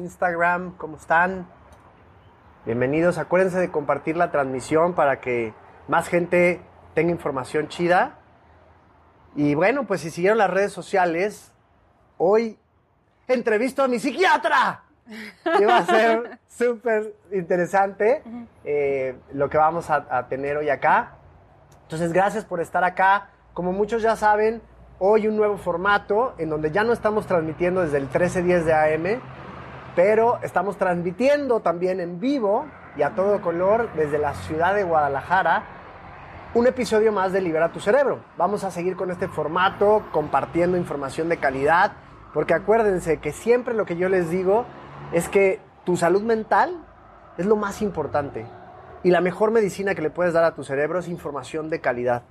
Instagram, ¿cómo están? Bienvenidos, acuérdense de compartir la transmisión para que más gente tenga información chida. Y bueno, pues si siguieron las redes sociales, hoy entrevisto a mi psiquiatra. Y va a ser súper interesante eh, lo que vamos a, a tener hoy acá. Entonces, gracias por estar acá. Como muchos ya saben, hoy un nuevo formato en donde ya no estamos transmitiendo desde el 1310 de AM, pero estamos transmitiendo también en vivo y a todo color desde la ciudad de Guadalajara un episodio más de Libera tu Cerebro. Vamos a seguir con este formato, compartiendo información de calidad, porque acuérdense que siempre lo que yo les digo es que tu salud mental es lo más importante. Y la mejor medicina que le puedes dar a tu cerebro es información de calidad.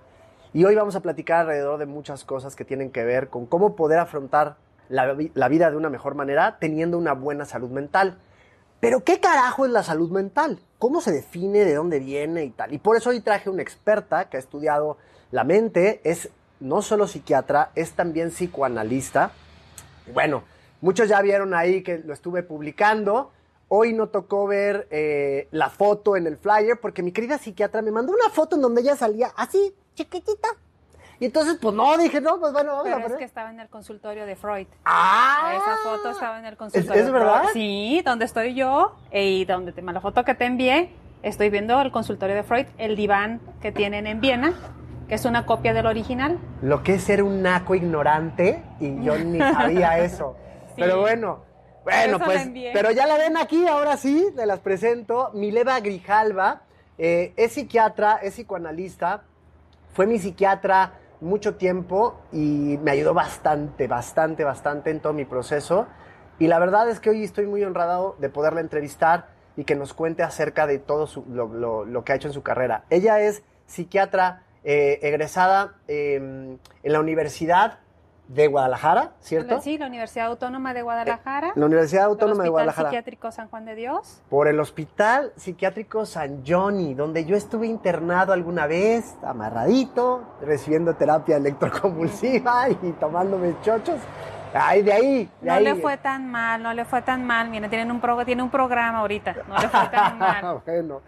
Y hoy vamos a platicar alrededor de muchas cosas que tienen que ver con cómo poder afrontar la, vida de una mejor manera teniendo una buena salud mental. Pero ¿qué carajo es la salud mental? ¿Cómo se define? ¿De dónde viene y tal? Y por eso hoy traje una experta que ha estudiado la mente, es no solo psiquiatra, es también psicoanalista. Bueno, muchos ya vieron ahí que lo estuve publicando. Hoy no tocó ver eh, la foto en el flyer porque mi querida psiquiatra me mandó una foto en donde ella salía así, chiquitita. Y entonces, pues no, dije, no, pues bueno, vamos Pero a poner. es que estaba en el consultorio de Freud. ¡Ah! Esa foto estaba en el consultorio. ¿Es de verdad? Freud. Sí, donde estoy yo y donde te, la foto que te envié, estoy viendo el consultorio de Freud, el diván que tienen en Viena, que es una copia del original. Lo que es ser un naco ignorante y yo ni sabía eso. Sí. Pero bueno, bueno, pues, pero ya la ven aquí, ahora sí, te las presento. Mileva Grijalva eh, es psiquiatra, es psicoanalista, fue mi psiquiatra mucho tiempo y me ayudó bastante, bastante, bastante en todo mi proceso. Y la verdad es que hoy estoy muy honrado de poderla entrevistar y que nos cuente acerca de todo su- lo, que ha hecho en su carrera. Ella es psiquiatra eh, egresada eh, en la Universidad de Guadalajara, ¿cierto? Sí, la Universidad Autónoma de Guadalajara. La Universidad Autónoma de Hospital Guadalajara. Psiquiátrico San Juan de Dios. Por el Hospital Psiquiátrico San Johnny, donde yo estuve internado alguna vez, amarradito, recibiendo terapia electroconvulsiva y tomándome chochos. Ay, de ahí, de No ahí. le fue tan mal, no le fue tan mal. Mira, tienen un, pro- tiene un programa ahorita. No le fue tan mal. bueno,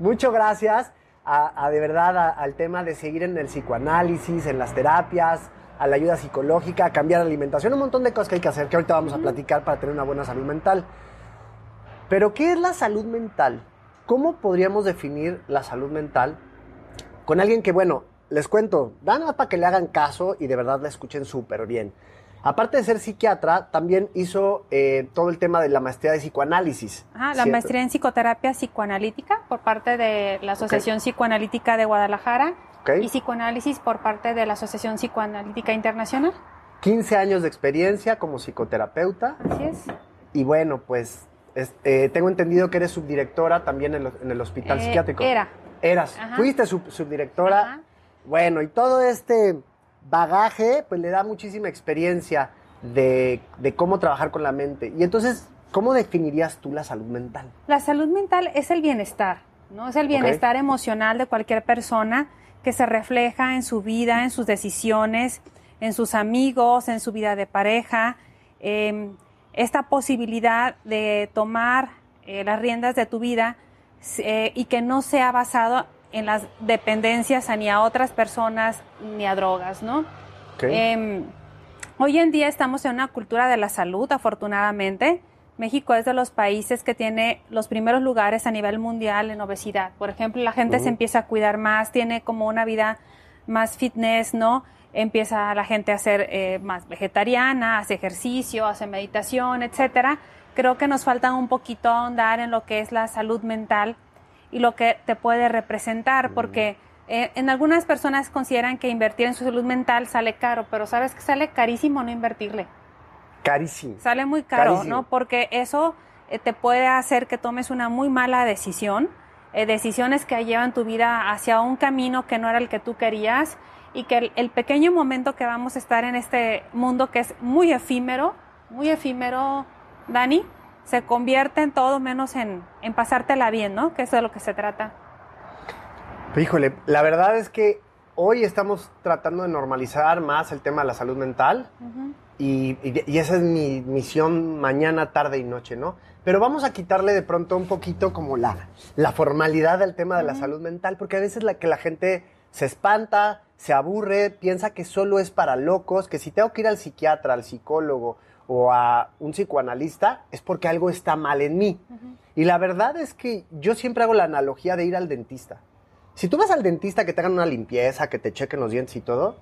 muchas gracias a, a, de verdad a- al tema de seguir en el psicoanálisis, en las terapias, a la ayuda psicológica, a cambiar la alimentación, un montón de cosas que hay que hacer, que ahorita vamos a platicar para tener una buena salud mental. Pero, ¿qué es la salud mental? ¿Cómo podríamos definir la salud mental con alguien que, bueno, les cuento, más para que le hagan caso y de verdad la escuchen súper bien. Aparte de ser psiquiatra, también hizo eh, todo el tema de la maestría de psicoanálisis. Ajá, la ¿cierto? maestría en psicoterapia psicoanalítica por parte de la Asociación Psicoanalítica de Guadalajara Y psicoanálisis por parte de la Asociación Psicoanalítica Internacional. 15 años de experiencia como psicoterapeuta Así es. y bueno, pues es- eh, tengo entendido que eres subdirectora también en, lo- en el hospital Eh, psiquiátrico. Era. Eras, Ajá. fuiste sub- subdirectora. Ajá. Bueno, y todo este bagaje pues le da muchísima experiencia de, de cómo trabajar con la mente. Y entonces, ¿cómo definirías tú la salud mental? La salud mental es el bienestar, ¿no? Es el bienestar emocional de cualquier persona que se refleja en su vida, en sus decisiones, en sus amigos, en su vida de pareja. Eh, esta posibilidad de tomar eh, las riendas de tu vida eh, y que no sea basado en las dependencias a ni a otras personas ni a drogas, ¿no? Em, hoy en día estamos en una cultura de la salud, afortunadamente. México es de los países que tiene los primeros lugares a nivel mundial en obesidad. Por ejemplo, la gente se empieza a cuidar más, tiene como una vida más fitness, ¿no? Empieza la gente a ser eh, más vegetariana, hace ejercicio, hace meditación, etcétera. Creo que nos falta un poquito ahondar en lo que es la salud mental y lo que te puede representar, porque eh, en algunas personas consideran que invertir en su salud mental sale caro, pero sabes que sale carísimo no invertirle. Carísimo. Sale muy caro, Carísimo. ¿no? Porque eso eh, te puede hacer que tomes una muy mala decisión, eh, decisiones que llevan tu vida hacia un camino que no era el que tú querías y que el, el pequeño momento que vamos a estar en este mundo que es muy efímero, muy efímero, Dani, se convierte en todo menos en, en pasártela bien, ¿no? Que eso es de lo que se trata. Híjole, la verdad es que hoy estamos tratando de normalizar más el tema de la salud mental. Y, esa es mi misión mañana, tarde y noche, ¿no? Pero vamos a quitarle de pronto un poquito como la, la formalidad del tema de la salud mental, porque a veces la que la gente se espanta, se aburre, piensa que solo es para locos, que si tengo que ir al psiquiatra, al psicólogo o a un psicoanalista, es porque algo está mal en mí. Y la verdad es que yo siempre hago la analogía de ir al dentista. Si tú vas al dentista que te hagan una limpieza, que te chequen los dientes y todo,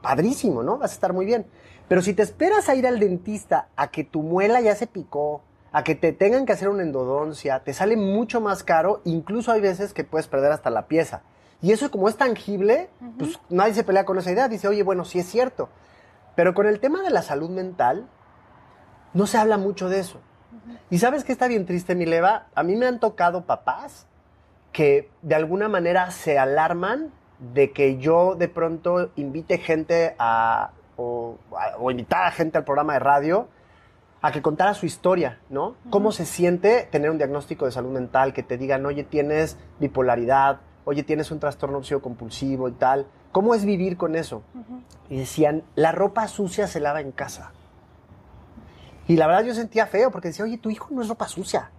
padrísimo, ¿no? Vas a estar muy bien. Pero si te esperas a ir al dentista a que tu muela ya se picó, a que te tengan que hacer una endodoncia, te sale mucho más caro, incluso hay veces que puedes perder hasta la pieza. Y eso como es tangible, pues nadie se pelea con esa idea, dice, oye, bueno, sí es cierto. Pero con el tema de la salud mental, no se habla mucho de eso. Y sabes que está bien triste, mi leva, a mí me han tocado papás que de alguna manera se alarman de que yo de pronto invite gente a o, invitar a gente al programa de radio a que contara su historia, ¿no? ¿Cómo se siente tener un diagnóstico de salud mental que te digan, oye, tienes bipolaridad, oye, tienes un trastorno obsesivo compulsivo y tal? ¿Cómo es vivir con eso? Y decían, la ropa sucia se lava en casa. Y la verdad yo sentía feo porque decía, oye, tu hijo no es ropa sucia.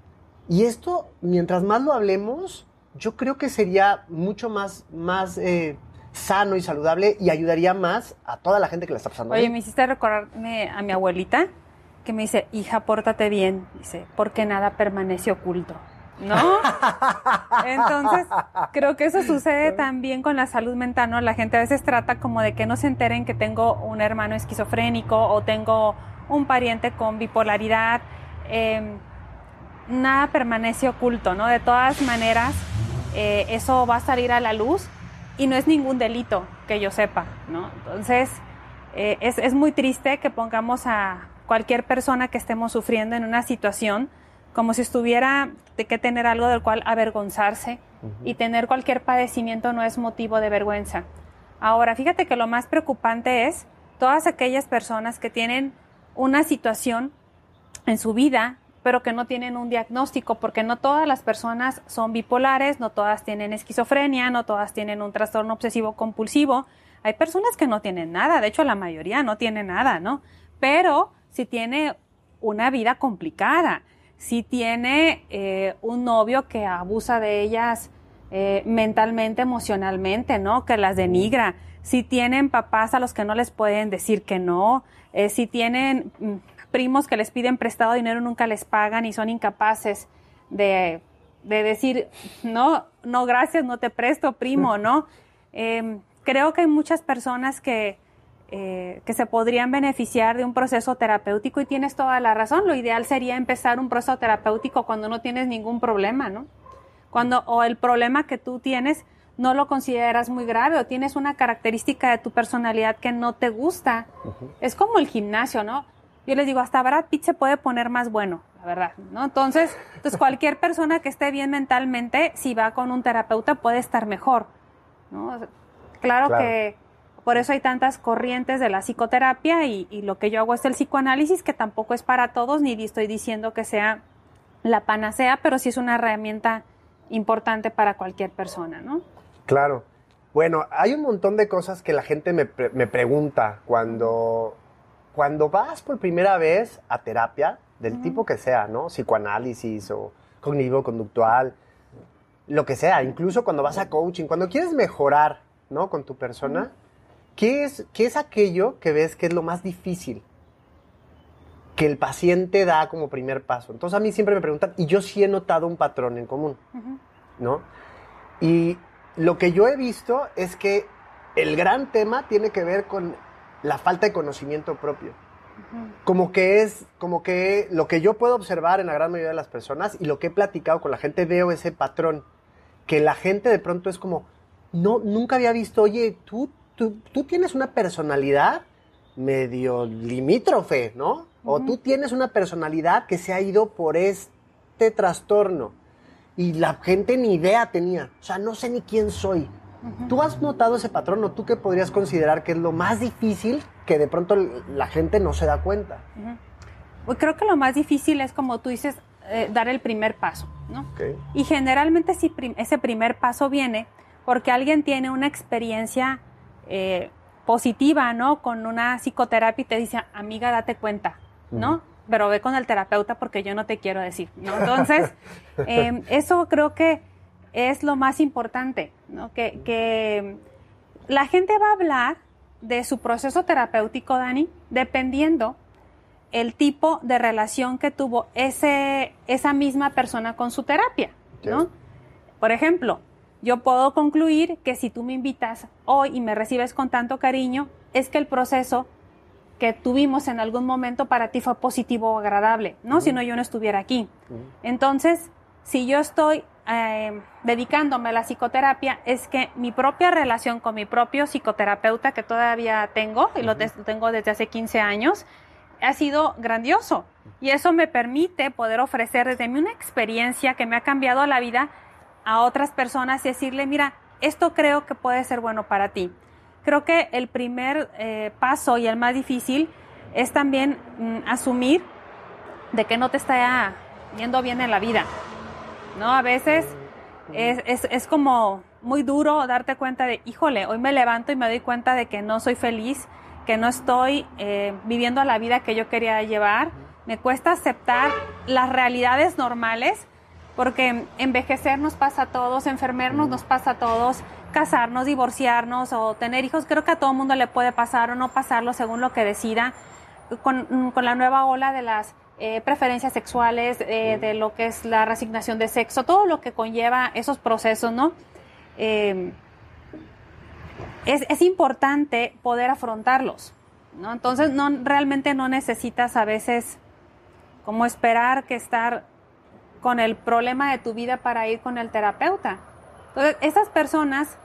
Y esto, mientras más lo hablemos, yo creo que sería mucho más, más eh, sano y saludable y ayudaría más a toda la gente que la está pasando. Oye, me hiciste recordarme a mi abuelita que me dice, hija, pórtate bien, dice, porque nada permanece oculto. ¿No? Entonces, creo que eso sucede también con la salud mental, ¿no? La gente a veces trata como de que no se enteren que tengo un hermano esquizofrénico o tengo un pariente con bipolaridad. Em, nada permanece oculto, ¿no? De todas maneras, eh, eso va a salir a la luz y no es ningún delito que yo sepa, ¿no? Entonces, eh, es, es, muy triste que pongamos a cualquier persona que estemos sufriendo en una situación como si estuviera de que tener algo del cual avergonzarse y tener cualquier padecimiento no es motivo de vergüenza. Ahora, fíjate que lo más preocupante es todas aquellas personas que tienen una situación en su vida pero que no tienen un diagnóstico, porque no todas las personas son bipolares, no todas tienen esquizofrenia, no todas tienen un trastorno obsesivo compulsivo. Hay personas que no tienen nada, de hecho la mayoría no tiene nada, ¿no? Pero si tiene una vida complicada, si tiene eh, un novio que abusa de ellas eh, mentalmente, emocionalmente, ¿no? Que las denigra, si tienen papás a los que no les pueden decir que no, eh, si tienen mm, primos que les piden prestado dinero nunca les pagan y son incapaces de, decir, no, no, gracias, no te presto, primo, ¿no? Em, creo que hay muchas personas que, eh, que se podrían beneficiar de un proceso terapéutico y tienes toda la razón. Lo ideal sería empezar un proceso terapéutico cuando no tienes ningún problema, ¿no? Cuando, o el problema que tú tienes no lo consideras muy grave o tienes una característica de tu personalidad que no te gusta. Es como el gimnasio, ¿no? Yo les digo, hasta Brad Pitt se puede poner más bueno, la verdad, ¿no? Entonces, entonces cualquier persona que esté bien mentalmente, si va con un terapeuta, puede estar mejor, ¿no? Claro, que por eso hay tantas corrientes de la psicoterapia y, lo que yo hago es el psicoanálisis, que tampoco es para todos, ni estoy diciendo que sea la panacea, pero sí es una herramienta importante para cualquier persona, ¿no? Claro. Bueno, hay un montón de cosas que la gente me, me pregunta cuando cuando vas por primera vez a terapia, del tipo que sea, ¿no? Psicoanálisis o cognitivo-conductual, lo que sea, incluso cuando vas a coaching, cuando quieres mejorar, ¿no? Con tu persona, ¿qué, es, ¿qué es aquello que ves que es lo más difícil? que el paciente da como primer paso. Entonces a mí siempre me preguntan, y yo sí he notado un patrón en común, ¿no? Y lo que yo he visto es que el gran tema tiene que ver con la falta de conocimiento propio. Como que es, como que lo que yo puedo observar en la gran mayoría de las personas y lo que he platicado con la gente, veo ese patrón. Que la gente de pronto es como, no, nunca había visto, oye, tú, tú, tú tienes una personalidad medio limítrofe, ¿no? O tú tienes una personalidad que se ha ido por este trastorno. Y la gente ni idea tenía. O sea, no sé ni quién soy. ¿Tú has notado ese patrón o tú qué podrías considerar que es lo más difícil que de pronto la gente no se da cuenta? Pues creo que lo más difícil es, como tú dices, eh, dar el primer paso, ¿no? Y generalmente ese primer paso viene porque alguien tiene una experiencia eh, positiva, ¿no? Con una psicoterapia y te dice, amiga, date cuenta, ¿no? Pero ve con el terapeuta porque yo no te quiero decir, ¿no? Entonces, em, eso creo que es lo más importante, ¿no? Que, que la gente va a hablar de su proceso terapéutico, Dani, dependiendo el tipo de relación que tuvo ese, esa misma persona con su terapia, ¿no? Por ejemplo, yo puedo concluir que si tú me invitas hoy y me recibes con tanto cariño, es que el proceso que tuvimos en algún momento para ti fue positivo o agradable, ¿no? Si no, yo no estuviera aquí. Entonces, si yo estoy eh, dedicándome a la psicoterapia, es que mi propia relación con mi propio psicoterapeuta, que todavía tengo, y lo tengo desde hace 15 años, ha sido grandioso. Y eso me permite poder ofrecer desde mí una experiencia que me ha cambiado la vida a otras personas y decirle, mira, esto creo que puede ser bueno para ti. Creo que el primer eh, paso y el más difícil es también mm, asumir de que no te está yendo bien en la vida. ¿No? A veces es, es como muy duro darte cuenta de, híjole, hoy me levanto y me doy cuenta de que no soy feliz, que no estoy eh, viviendo la vida que yo quería llevar. Me cuesta aceptar las realidades normales, porque envejecer nos pasa a todos, enfermernos nos pasa a todos, casarnos, divorciarnos o tener hijos, creo que a todo mundo le puede pasar o no pasarlo según lo que decida. Con, con la nueva ola de las eh, preferencias sexuales, eh, de lo que es la resignación de sexo, todo lo que conlleva esos procesos, ¿no? es, importante poder afrontarlos, ¿no? Entonces, no, realmente no necesitas a veces como esperar que estar con el problema de tu vida para ir con el terapeuta. Entonces, esas personas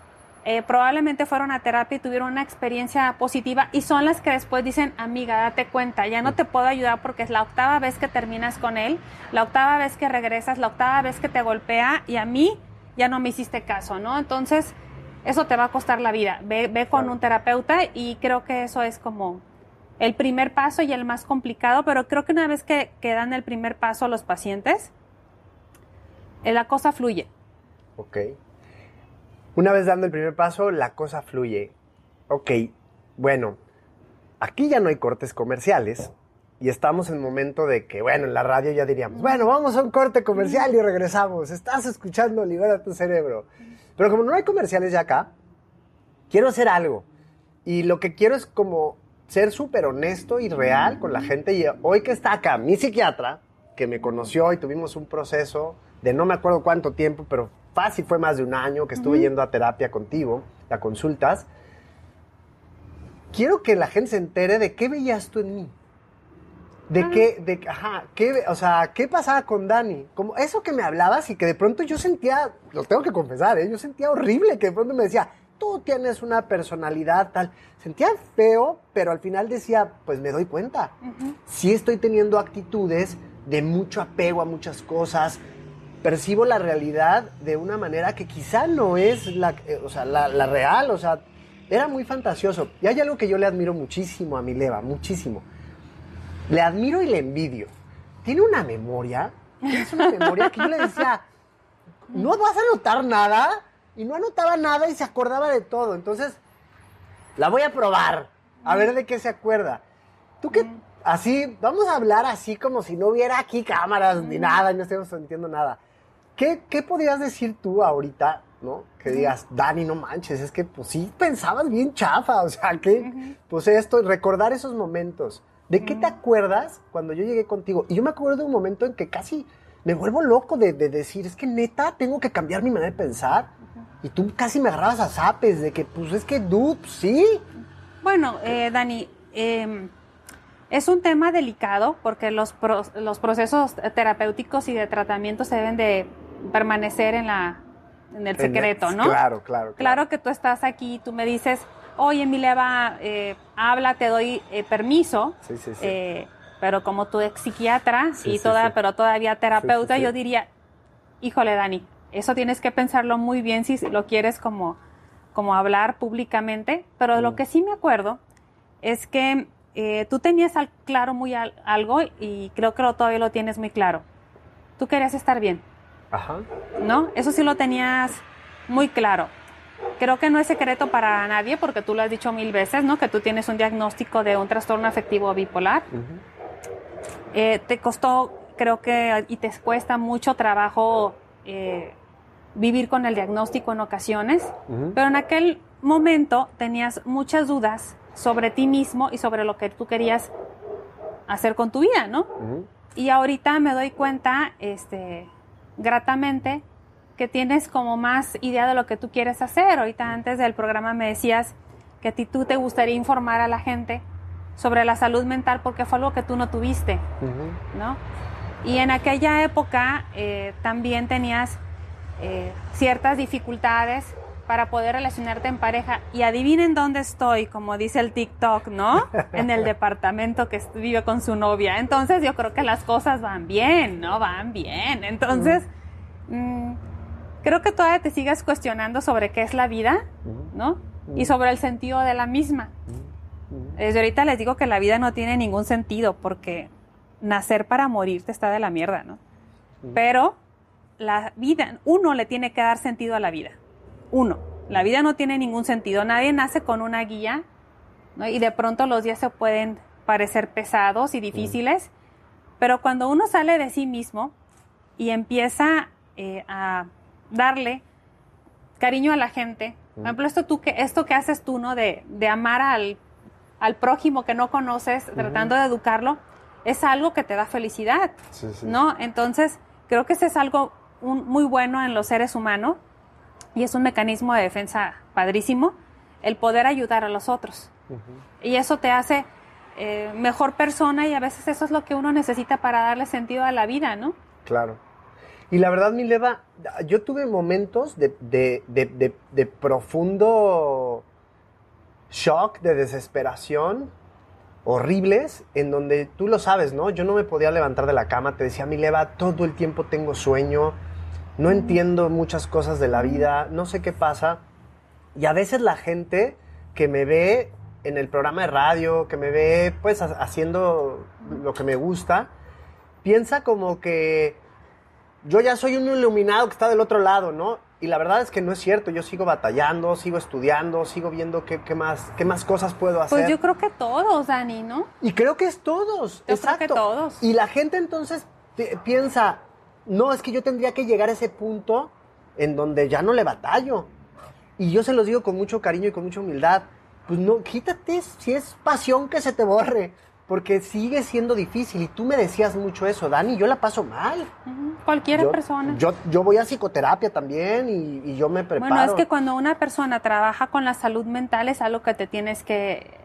eh, probablemente fueron a terapia y tuvieron una experiencia positiva y son las que después dicen, amiga, date cuenta, ya no te puedo ayudar porque es la octava vez que terminas con él, la octava vez que regresas, la octava vez que te golpea y a mí ya no me hiciste caso, ¿no? Entonces, eso te va a costar la vida. Ve, con un terapeuta y creo que eso es como el primer paso y el más complicado, pero creo que una vez que, que dan el primer paso los pacientes, eh, la cosa fluye. Ok. Una vez dando el primer paso, la cosa fluye. Ok, bueno, aquí ya no hay cortes comerciales y estamos en momento de que, bueno, en la radio ya diríamos, bueno, vamos a un corte comercial y regresamos. Estás escuchando Libera tu cerebro. Pero como no hay comerciales ya acá, quiero hacer algo. Y lo que quiero es como ser súper honesto y real con la gente. Y hoy que está acá mi psiquiatra, que me conoció y tuvimos un proceso de no me acuerdo cuánto tiempo, pero fácil fue más de un año que estuve yendo a terapia contigo, a consultas. Quiero que la gente se entere de qué veías tú en mí. De ah. qué, de, ajá, qué, o sea, qué pasaba con Dani. Como eso que me hablabas y que de pronto yo sentía, lo tengo que confesar, ¿eh? yo sentía horrible que de pronto me decía, tú tienes una personalidad tal. Sentía feo, pero al final decía, pues me doy cuenta. Sí estoy teniendo actitudes de mucho apego a muchas cosas. Percibo la realidad de una manera que quizá no es la, eh, o sea, la, la real, o sea, era muy fantasioso. Y hay algo que yo le admiro muchísimo a mi Leva, muchísimo le admiro y le envidio. Tiene una memoria, es una memoria que yo le decía, no vas a anotar nada, y no anotaba nada y se acordaba de todo. Entonces, la voy a probar, a ver de qué se acuerda. Tú qué, así, vamos a hablar así como si no hubiera aquí cámaras ni nada, no estemos sintiendo nada. ¿Qué, ¿Qué podrías decir tú ahorita, no? Que digas, Dani, no manches, es que pues sí pensabas bien chafa, o sea, que, pues esto, recordar esos momentos. ¿De qué te acuerdas cuando yo llegué contigo? Y yo me acuerdo de un momento en que casi me vuelvo loco de, decir, es que neta, tengo que cambiar mi manera de pensar. Y tú casi me agarrabas a zapes de que, pues es que, dude, sí. Bueno, eh, Dani, em, es un tema delicado porque los, los procesos terapéuticos y de tratamiento se deben de permanecer en, la, en el secreto, ¿no? Claro, claro, claro. Claro que tú estás aquí, tú me dices, oye, mi eh, habla, te doy eh, permiso. Sí, sí, sí. Eh, pero como tú ex psiquiatra y toda, pero todavía terapeuta, yo diría, híjole, Dani, eso tienes que pensarlo muy bien si lo quieres como, como hablar públicamente. Pero lo mm. que sí me acuerdo es que eh, tú tenías al, claro muy algo y creo que lo, todavía lo tienes muy claro. Tú querías estar bien. Ajá. ¿No? Eso sí lo tenías muy claro. creo que no es secreto para nadie, porque tú lo has dicho mil veces, ¿no? Que tú tienes un diagnóstico de un trastorno afectivo bipolar. Eh, te costó, creo que, y te cuesta mucho trabajo eh, vivir con el diagnóstico en ocasiones, pero en aquel momento tenías muchas dudas sobre ti mismo y sobre lo que tú querías hacer con tu vida, ¿no? Y ahorita me doy cuenta, este, gratamente, que tienes como más idea de lo que tú quieres hacer. Ahorita antes del programa me decías que a ti tú te gustaría informar a la gente sobre la salud mental porque fue algo que tú no tuviste, ¿no? Y en aquella época eh, también tenías eh, ciertas dificultades para poder relacionarte en pareja. Y adivinen dónde estoy, como dice el TikTok, ¿no? En el departamento que vive con su novia. Entonces yo creo que las cosas van bien, ¿no? Van bien. Entonces, mm, creo que todavía te sigas cuestionando sobre qué es la vida, ¿no? Y sobre el sentido de la misma. Desde ahorita les digo que la vida no tiene ningún sentido porque nacer para morirte está de la mierda, ¿no? Pero la vida, uno le tiene que dar sentido a la vida uno, la vida no tiene ningún sentido. Nadie nace con una guía y de pronto los días se pueden parecer pesados y difíciles, pero cuando uno sale de sí mismo y empieza eh, a darle cariño a la gente, por ejemplo, esto, tú, que, esto que haces tú, ¿no? De, amar al, prójimo que no conoces, tratando de educarlo, es algo que te da felicidad, ¿no? Entonces, creo que ese es algo muy bueno en los seres humanos y es un mecanismo de defensa padrísimo, el poder ayudar a los otros. Y eso te hace eh, mejor persona y a veces eso es lo que uno necesita para darle sentido a la vida, ¿no? Claro. Y la verdad, mi leva, yo tuve momentos de, de, profundo shock, de desesperación, horribles, en donde tú lo sabes, ¿no? Yo no me podía levantar de la cama, te decía, mi leva, todo el tiempo tengo sueño, no entiendo muchas cosas de la vida, no sé qué pasa. Y a veces la gente que me ve en el programa de radio, que me ve pues haciendo lo que me gusta, piensa como que yo ya soy un iluminado que está del otro lado, ¿no? Y la verdad es que no es cierto, yo sigo batallando, sigo estudiando, sigo viendo qué, más, qué más cosas puedo pues hacer. Pues yo creo que todos, Dani, ¿no? Y creo que es todos, yo Creo que todos. Y la gente entonces piensa, no, es que yo tendría que llegar a ese punto en donde ya no le batallo. Y yo se los digo con mucho cariño y con mucha humildad. Pues no, quítate si es pasión que se te borre, porque sigue siendo difícil. Y tú me decías mucho eso, Dani, yo la paso mal. Cualquier persona. Yo, yo voy a psicoterapia también y, yo me preparo. Bueno, es que cuando una persona trabaja con la salud mental es algo que te tienes que,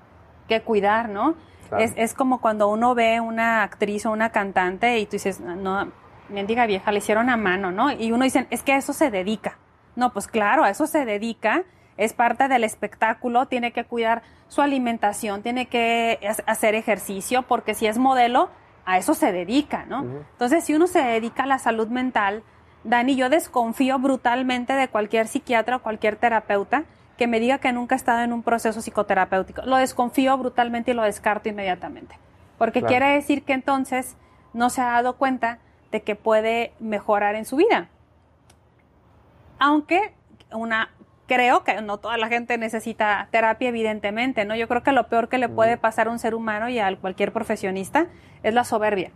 cuidar, ¿no? Es, es como cuando uno ve una actriz o una cantante y tú dices, no, mendiga vieja, le hicieron a mano, ¿no? Y uno dice, es que a eso se dedica. No, pues claro, a eso se dedica, es parte del espectáculo, tiene que cuidar su alimentación, tiene que hacer ejercicio, porque si es modelo, a eso se dedica, ¿no? Entonces, si uno se dedica a la salud mental, Dani, yo desconfío brutalmente de cualquier psiquiatra o cualquier terapeuta que me diga que nunca ha estado en un proceso psicoterapéutico. Lo desconfío brutalmente y lo descarto inmediatamente. Porque quiere decir que entonces no se ha dado cuenta de que puede mejorar en su vida. Aunque una creo que no toda la gente necesita terapia, evidentemente, ¿no? Yo creo que lo peor que le puede pasar a un ser humano y a cualquier profesionista es la soberbia.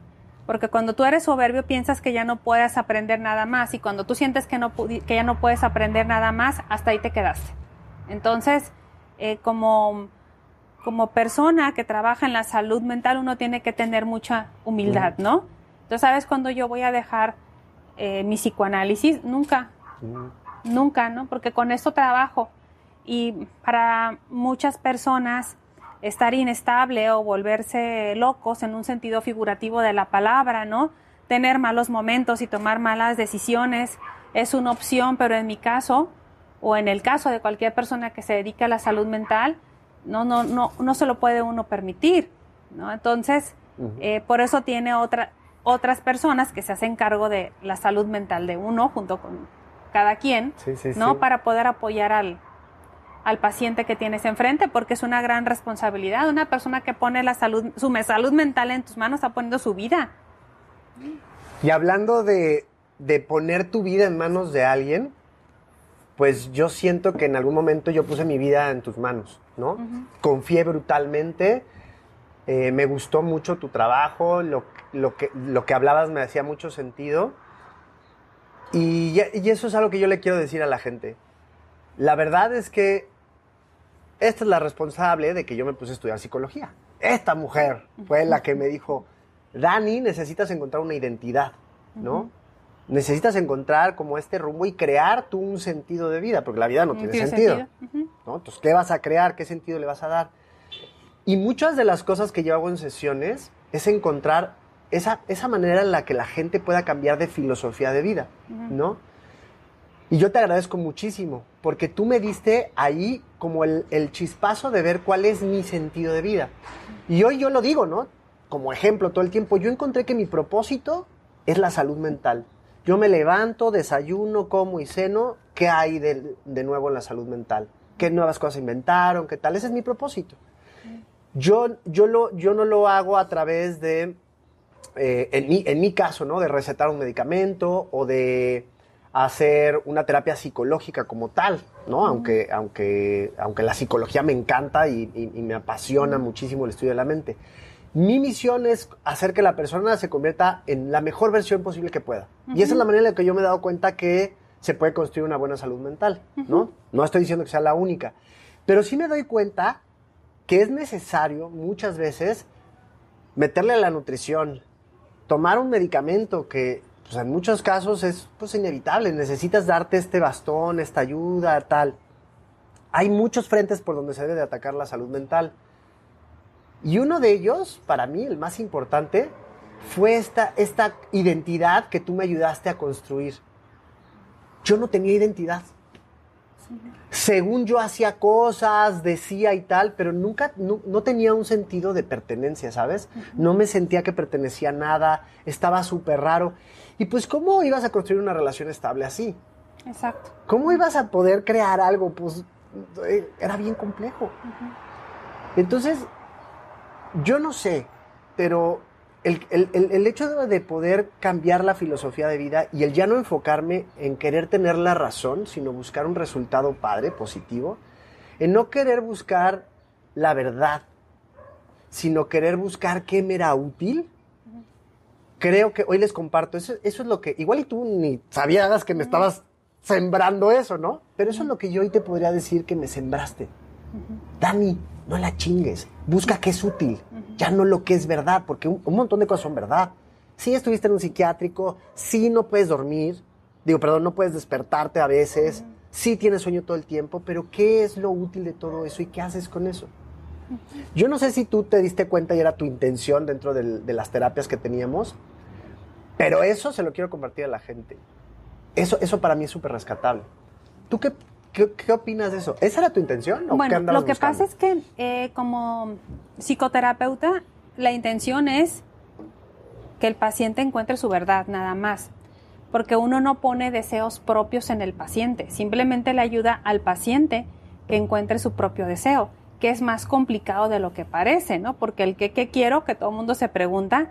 Porque cuando tú eres soberbio piensas que ya no puedes aprender nada más y cuando tú sientes que, no, que ya no puedes aprender nada más, hasta ahí te quedaste. Entonces, eh, como, como persona que trabaja en la salud mental, uno tiene que tener mucha humildad, ¿no? Entonces, ¿sabes cuándo yo voy a dejar eh, mi psicoanálisis? Nunca. Mm. Nunca, ¿no? Porque con esto trabajo. Y para muchas personas, estar inestable o volverse locos en un sentido figurativo de la palabra, ¿no? Tener malos momentos y tomar malas decisiones es una opción, pero en mi caso, o en el caso de cualquier persona que se dedique a la salud mental, no, no, no, no se lo puede uno permitir, ¿no? Entonces, eh, por eso tiene otra, otras personas que se hacen cargo de la salud mental de uno junto con cada quien, ¿no? Para poder apoyar al, paciente que tienes enfrente, porque es una gran responsabilidad. Una persona que pone la salud, su salud mental en tus manos está poniendo su vida. Y hablando de, de poner tu vida en manos de alguien, pues yo siento que en algún momento yo puse mi vida en tus manos, ¿no? Confié brutalmente, eh, me gustó mucho tu trabajo, lo, que, lo que hablabas me hacía mucho sentido. Y, y eso es algo que yo le quiero decir a la gente. La verdad es que esta es la responsable de que yo me puse a estudiar psicología. Esta mujer fue la que me dijo, Dani, necesitas encontrar una identidad, ¿no? Necesitas encontrar como este rumbo y crear tú un sentido de vida, porque la vida no tiene, sentido. ¿no? Entonces, ¿qué vas a crear? ¿Qué sentido le vas a dar? Y muchas de las cosas que yo hago en sesiones es encontrar esa, esa manera en la que la gente pueda cambiar de filosofía de vida, ¿no? Y yo te agradezco muchísimo, porque tú me diste ahí como el, el, chispazo de ver cuál es mi sentido de vida. Y hoy yo lo digo, ¿no? Como ejemplo todo el tiempo, yo encontré que mi propósito es la salud mental. Yo me levanto, desayuno, como y ceno, ¿qué hay de, de nuevo en la salud mental? ¿Qué nuevas cosas inventaron? ¿Qué tal? Ese es mi propósito. Yo, yo, lo, yo no lo hago a través de, eh, en, mi, en mi caso, ¿no? De recetar un medicamento o de hacer una terapia psicológica como tal, ¿no? Aunque, aunque, aunque la psicología me encanta y, me apasiona muchísimo el estudio de la mente. Mi misión es hacer que la persona se convierta en la mejor versión posible que pueda. Y esa es la manera en la que yo me he dado cuenta que se puede construir una buena salud mental, ¿no? No estoy diciendo que sea la única, pero sí me doy cuenta que es necesario muchas veces meterle la nutrición, tomar un medicamento que pues en muchos casos es pues inevitable, necesitas darte este bastón, esta ayuda, tal. Hay muchos frentes por donde se debe de atacar la salud mental. Y uno de ellos, para mí, el más importante, fue esta, esta identidad que tú me ayudaste a construir. Yo no tenía identidad. Según yo hacía cosas, decía y tal, pero nunca, no, tenía un sentido de pertenencia, ¿sabes? No me sentía que pertenecía a nada, estaba súper raro. Y pues, ¿cómo ibas a construir una relación estable así? Exacto. ¿Cómo ibas a poder crear algo? Pues eh, era bien complejo. Entonces, yo no sé, pero el, el, hecho de poder cambiar la filosofía de vida y el ya no enfocarme en querer tener la razón, sino buscar un resultado padre, positivo, en no querer buscar la verdad, sino querer buscar qué me era útil, creo que hoy les comparto, eso, eso es lo que, igual y tú ni sabías que me estabas sembrando eso, ¿no? Pero eso es lo que yo hoy te podría decir que me sembraste. Dani, no la chingues, busca qué es útil, ya no lo que es verdad, porque un, montón de cosas son verdad. Si estuviste en un psiquiátrico, sí no puedes dormir, digo, perdón, no puedes despertarte a veces, sí tienes sueño todo el tiempo, pero ¿qué es lo útil de todo eso y qué haces con eso? Yo no sé si tú te diste cuenta y era tu intención dentro de las terapias que teníamos, pero eso se lo quiero compartir a la gente. Eso, eso para mí es súper rescatable. ¿Tú qué, qué, opinas de eso? ¿Esa era tu intención? bueno, lo que pasa es que eh, como psicoterapeuta, la intención es que el paciente encuentre su verdad, nada más. Porque uno no pone deseos propios en el paciente, simplemente le ayuda al paciente que encuentre su propio deseo que es más complicado de lo que parece, ¿no? Porque el que, ¿qué quiero? Que todo el mundo se pregunta,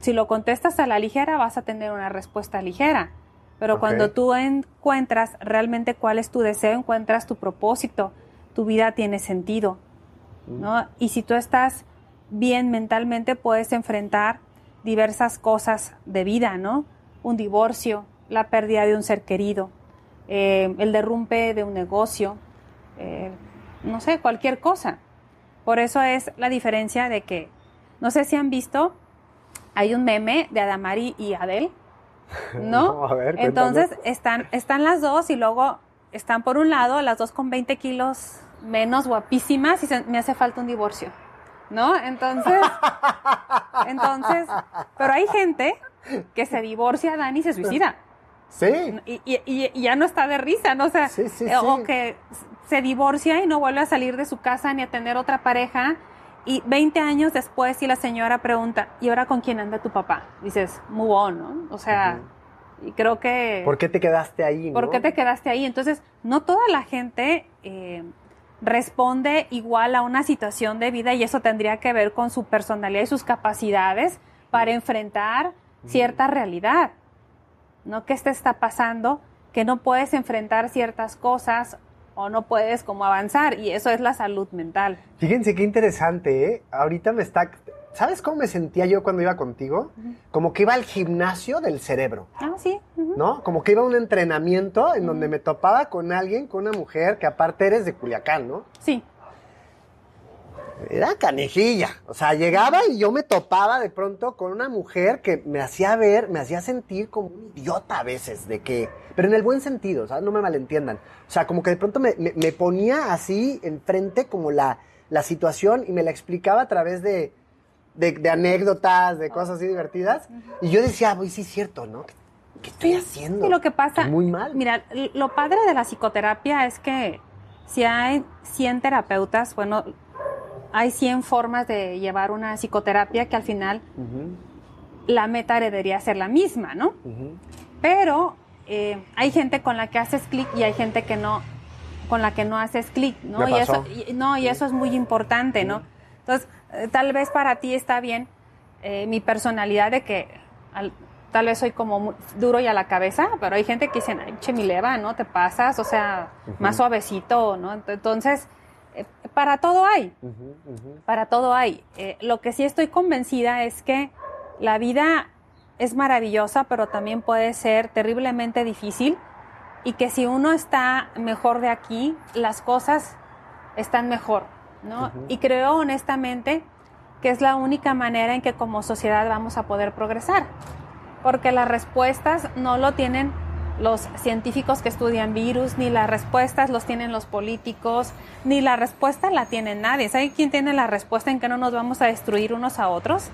si lo contestas a la ligera vas a tener una respuesta ligera. Pero cuando tú encuentras realmente cuál es tu deseo, encuentras tu propósito, tu vida tiene sentido, ¿no? Y si tú estás bien mentalmente, puedes enfrentar diversas cosas de vida, ¿no? Un divorcio, la pérdida de un ser querido, eh, el derrumbe de un negocio, eh, no sé, cualquier cosa. Por eso es la diferencia de que, no sé si han visto, hay un meme de Adamari y Adel, ¿no? a ver, Entonces están, están las dos y luego están por un lado, las dos con 20 kilos menos guapísimas y me hace falta un divorcio, ¿no? Entonces, entonces, pero hay gente que se divorcia, Dani, y se suicida. Sí. Y, ya no está de risa, ¿no? O sea, eh, o que se divorcia y no vuelve a salir de su casa ni a tener otra pareja. Y 20 años después, si la señora pregunta, ¿y ahora con quién anda tu papá? Dices, muy bueno, ¿no? O sea, y creo que... ¿Por qué te quedaste ahí? ¿Por qué te quedaste ahí? Entonces, no toda la gente eh, responde igual a una situación de vida y eso tendría que ver con su personalidad y sus capacidades para enfrentar cierta realidad, ¿no? ¿Qué te está pasando? que no puedes enfrentar ciertas cosas o no puedes como avanzar y eso es la salud mental. Fíjense qué interesante, ¿eh? Ahorita me está... ¿Sabes cómo me sentía yo cuando iba contigo? Como que iba al gimnasio del cerebro. Ah, sí. ¿No? Como que iba a un entrenamiento en donde me topaba con alguien, con una mujer que aparte eres de Culiacán, ¿no? Sí. Era canejilla. O sea, llegaba y yo me topaba de pronto con una mujer que me hacía ver, me hacía sentir como un idiota a veces, de que, pero en el buen sentido, ¿sabes? No me malentiendan. O sea, como que de pronto me, ponía así enfrente como la, la, situación y me la explicaba a través de, de, anécdotas, de cosas así divertidas. Y yo decía, pues sí es cierto, ¿no? ¿Qué, estoy haciendo? Y lo que pasa... Muy mal. Mira, lo padre de la psicoterapia es que si hay 100 terapeutas, bueno, hay 100 formas de llevar una psicoterapia que al final la meta debería ser la misma, ¿no? Pero eh, hay gente con la que haces clic y hay gente que no, con la que no haces clic, ¿no? Y eso, no, y eso es muy importante, ¿no? Entonces, eh, tal vez para ti está bien eh, mi personalidad de que tal vez soy como duro y a la cabeza, pero hay gente que dice, ay, che, mi leva, ¿no? Te pasas, o sea, más suavecito, ¿no? Entonces, eh, para todo hay, para todo hay. Eh, lo que sí estoy convencida es que la vida es maravillosa, pero también puede ser terriblemente difícil y que si uno está mejor de aquí, las cosas están mejor, ¿no? Y creo honestamente que es la única manera en que como sociedad vamos a poder progresar, porque las respuestas no lo tienen los científicos que estudian virus, ni las respuestas los tienen los políticos, ni la respuesta la tiene nadie. ¿Sabe quién tiene la respuesta en que no nos vamos a destruir unos a otros?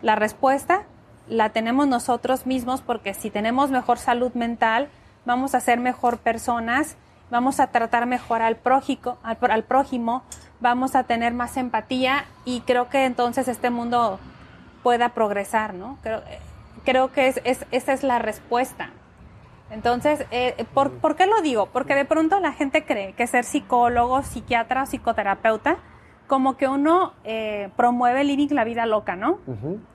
La respuesta la tenemos nosotros mismos porque si tenemos mejor salud mental, vamos a ser mejor personas, vamos a tratar mejor al, prójimo, vamos a tener más empatía y creo que entonces este mundo pueda progresar, ¿no? Creo, creo que es, esa es la respuesta. Entonces, eh, ¿por, qué lo digo? Porque de pronto la gente cree que ser psicólogo, psiquiatra o psicoterapeuta, como que uno eh, promueve living la vida loca, ¿no?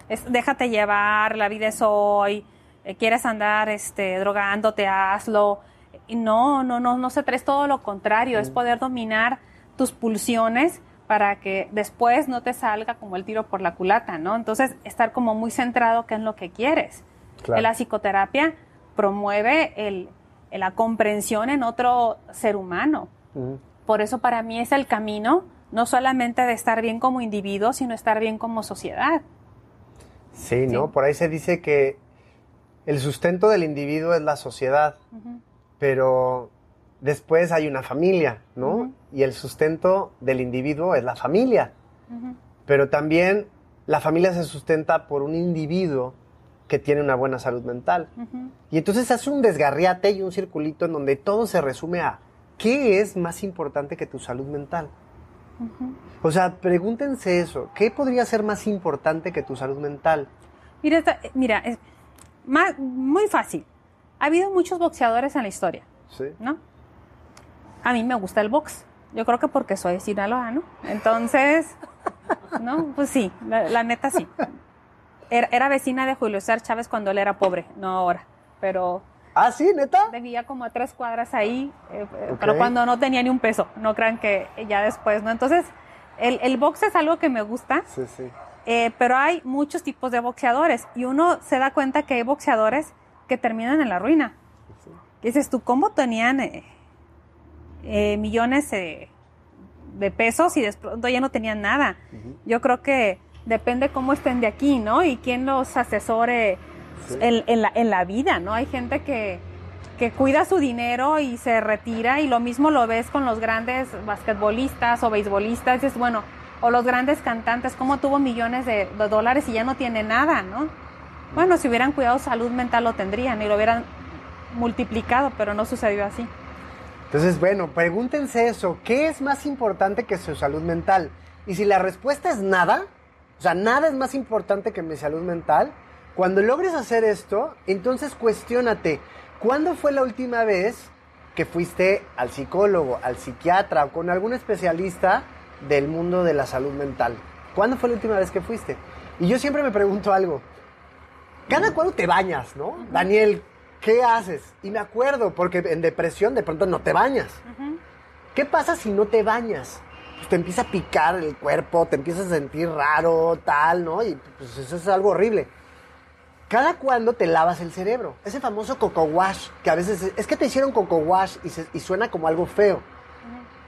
es, déjate llevar, la vida es hoy, eh, quieres andar este, drogándote, hazlo. Y no, no, no, no se traes todo lo contrario, es poder dominar tus pulsiones para que después no te salga como el tiro por la culata, ¿no? Entonces, estar como muy centrado qué es lo que quieres. En la psicoterapia promueve el, la comprensión en otro ser humano. Por eso para mí es el camino no solamente de estar bien como individuo, sino estar bien como sociedad. Sí, ¿no? Por ahí se dice que el sustento del individuo es la sociedad, pero después hay una familia, ¿no? Y el sustento del individuo es la familia. Pero también la familia se sustenta por un individuo que tiene una buena salud mental. Y entonces hace un desgarriate y un circulito en donde todo se resume a ¿qué es más importante que tu salud mental? O sea, pregúntense eso, ¿qué podría ser más importante que tu salud mental? Mira, mira es muy fácil. Ha habido muchos boxeadores en la historia, sí. ¿no? A mí me gusta el box. Yo creo que porque soy Sinaloa, ¿no? Entonces, ¿no? Pues sí, la neta sí. Era, vecina de Julio César Chávez cuando él era pobre, no ahora. Pero. Ah, sí, neta. Vivía como a tres cuadras ahí, eh, eh, pero cuando no tenía ni un peso. No crean que ya después, ¿no? Entonces, el, el box es algo que me gusta. Sí, sí. Eh, pero hay muchos tipos de boxeadores y uno se da cuenta que hay boxeadores que terminan en la ruina. Sí. Dices tú, ¿cómo tenían millones de pesos y de pronto ya no tenían nada? Yo creo que depende cómo estén de aquí, ¿no? Y quién los asesore en, la, en, la, vida, ¿no? Hay gente que, que cuida su dinero y se retira y lo mismo lo ves con los grandes basquetbolistas o beisbolistas, es bueno, o los grandes cantantes, cómo tuvo millones de, dólares y ya no tiene nada, ¿no? Bueno, si hubieran cuidado salud mental lo tendrían y lo hubieran multiplicado, pero no sucedió así. Entonces, bueno, pregúntense eso, ¿qué es más importante que su salud mental? Y si la respuesta es nada, o sea, nada es más importante que mi salud mental. Cuando logres hacer esto, entonces cuestiónate, ¿cuándo fue la última vez que fuiste al psicólogo, al psiquiatra o con algún especialista del mundo de la salud mental? ¿Cuándo fue la última vez que fuiste? Y yo siempre me pregunto algo. Cada cuando te bañas, ¿no? Daniel, ¿qué haces? Y me acuerdo, porque en depresión de pronto no te bañas. ¿Qué pasa si no te bañas? Pues te empieza a picar el cuerpo, te empiezas a sentir raro, tal, ¿no? Y pues eso es algo horrible. Cada cuando te lavas el cerebro. Ese famoso coco wash, que a veces es que te hicieron coco wash y, suena como algo feo.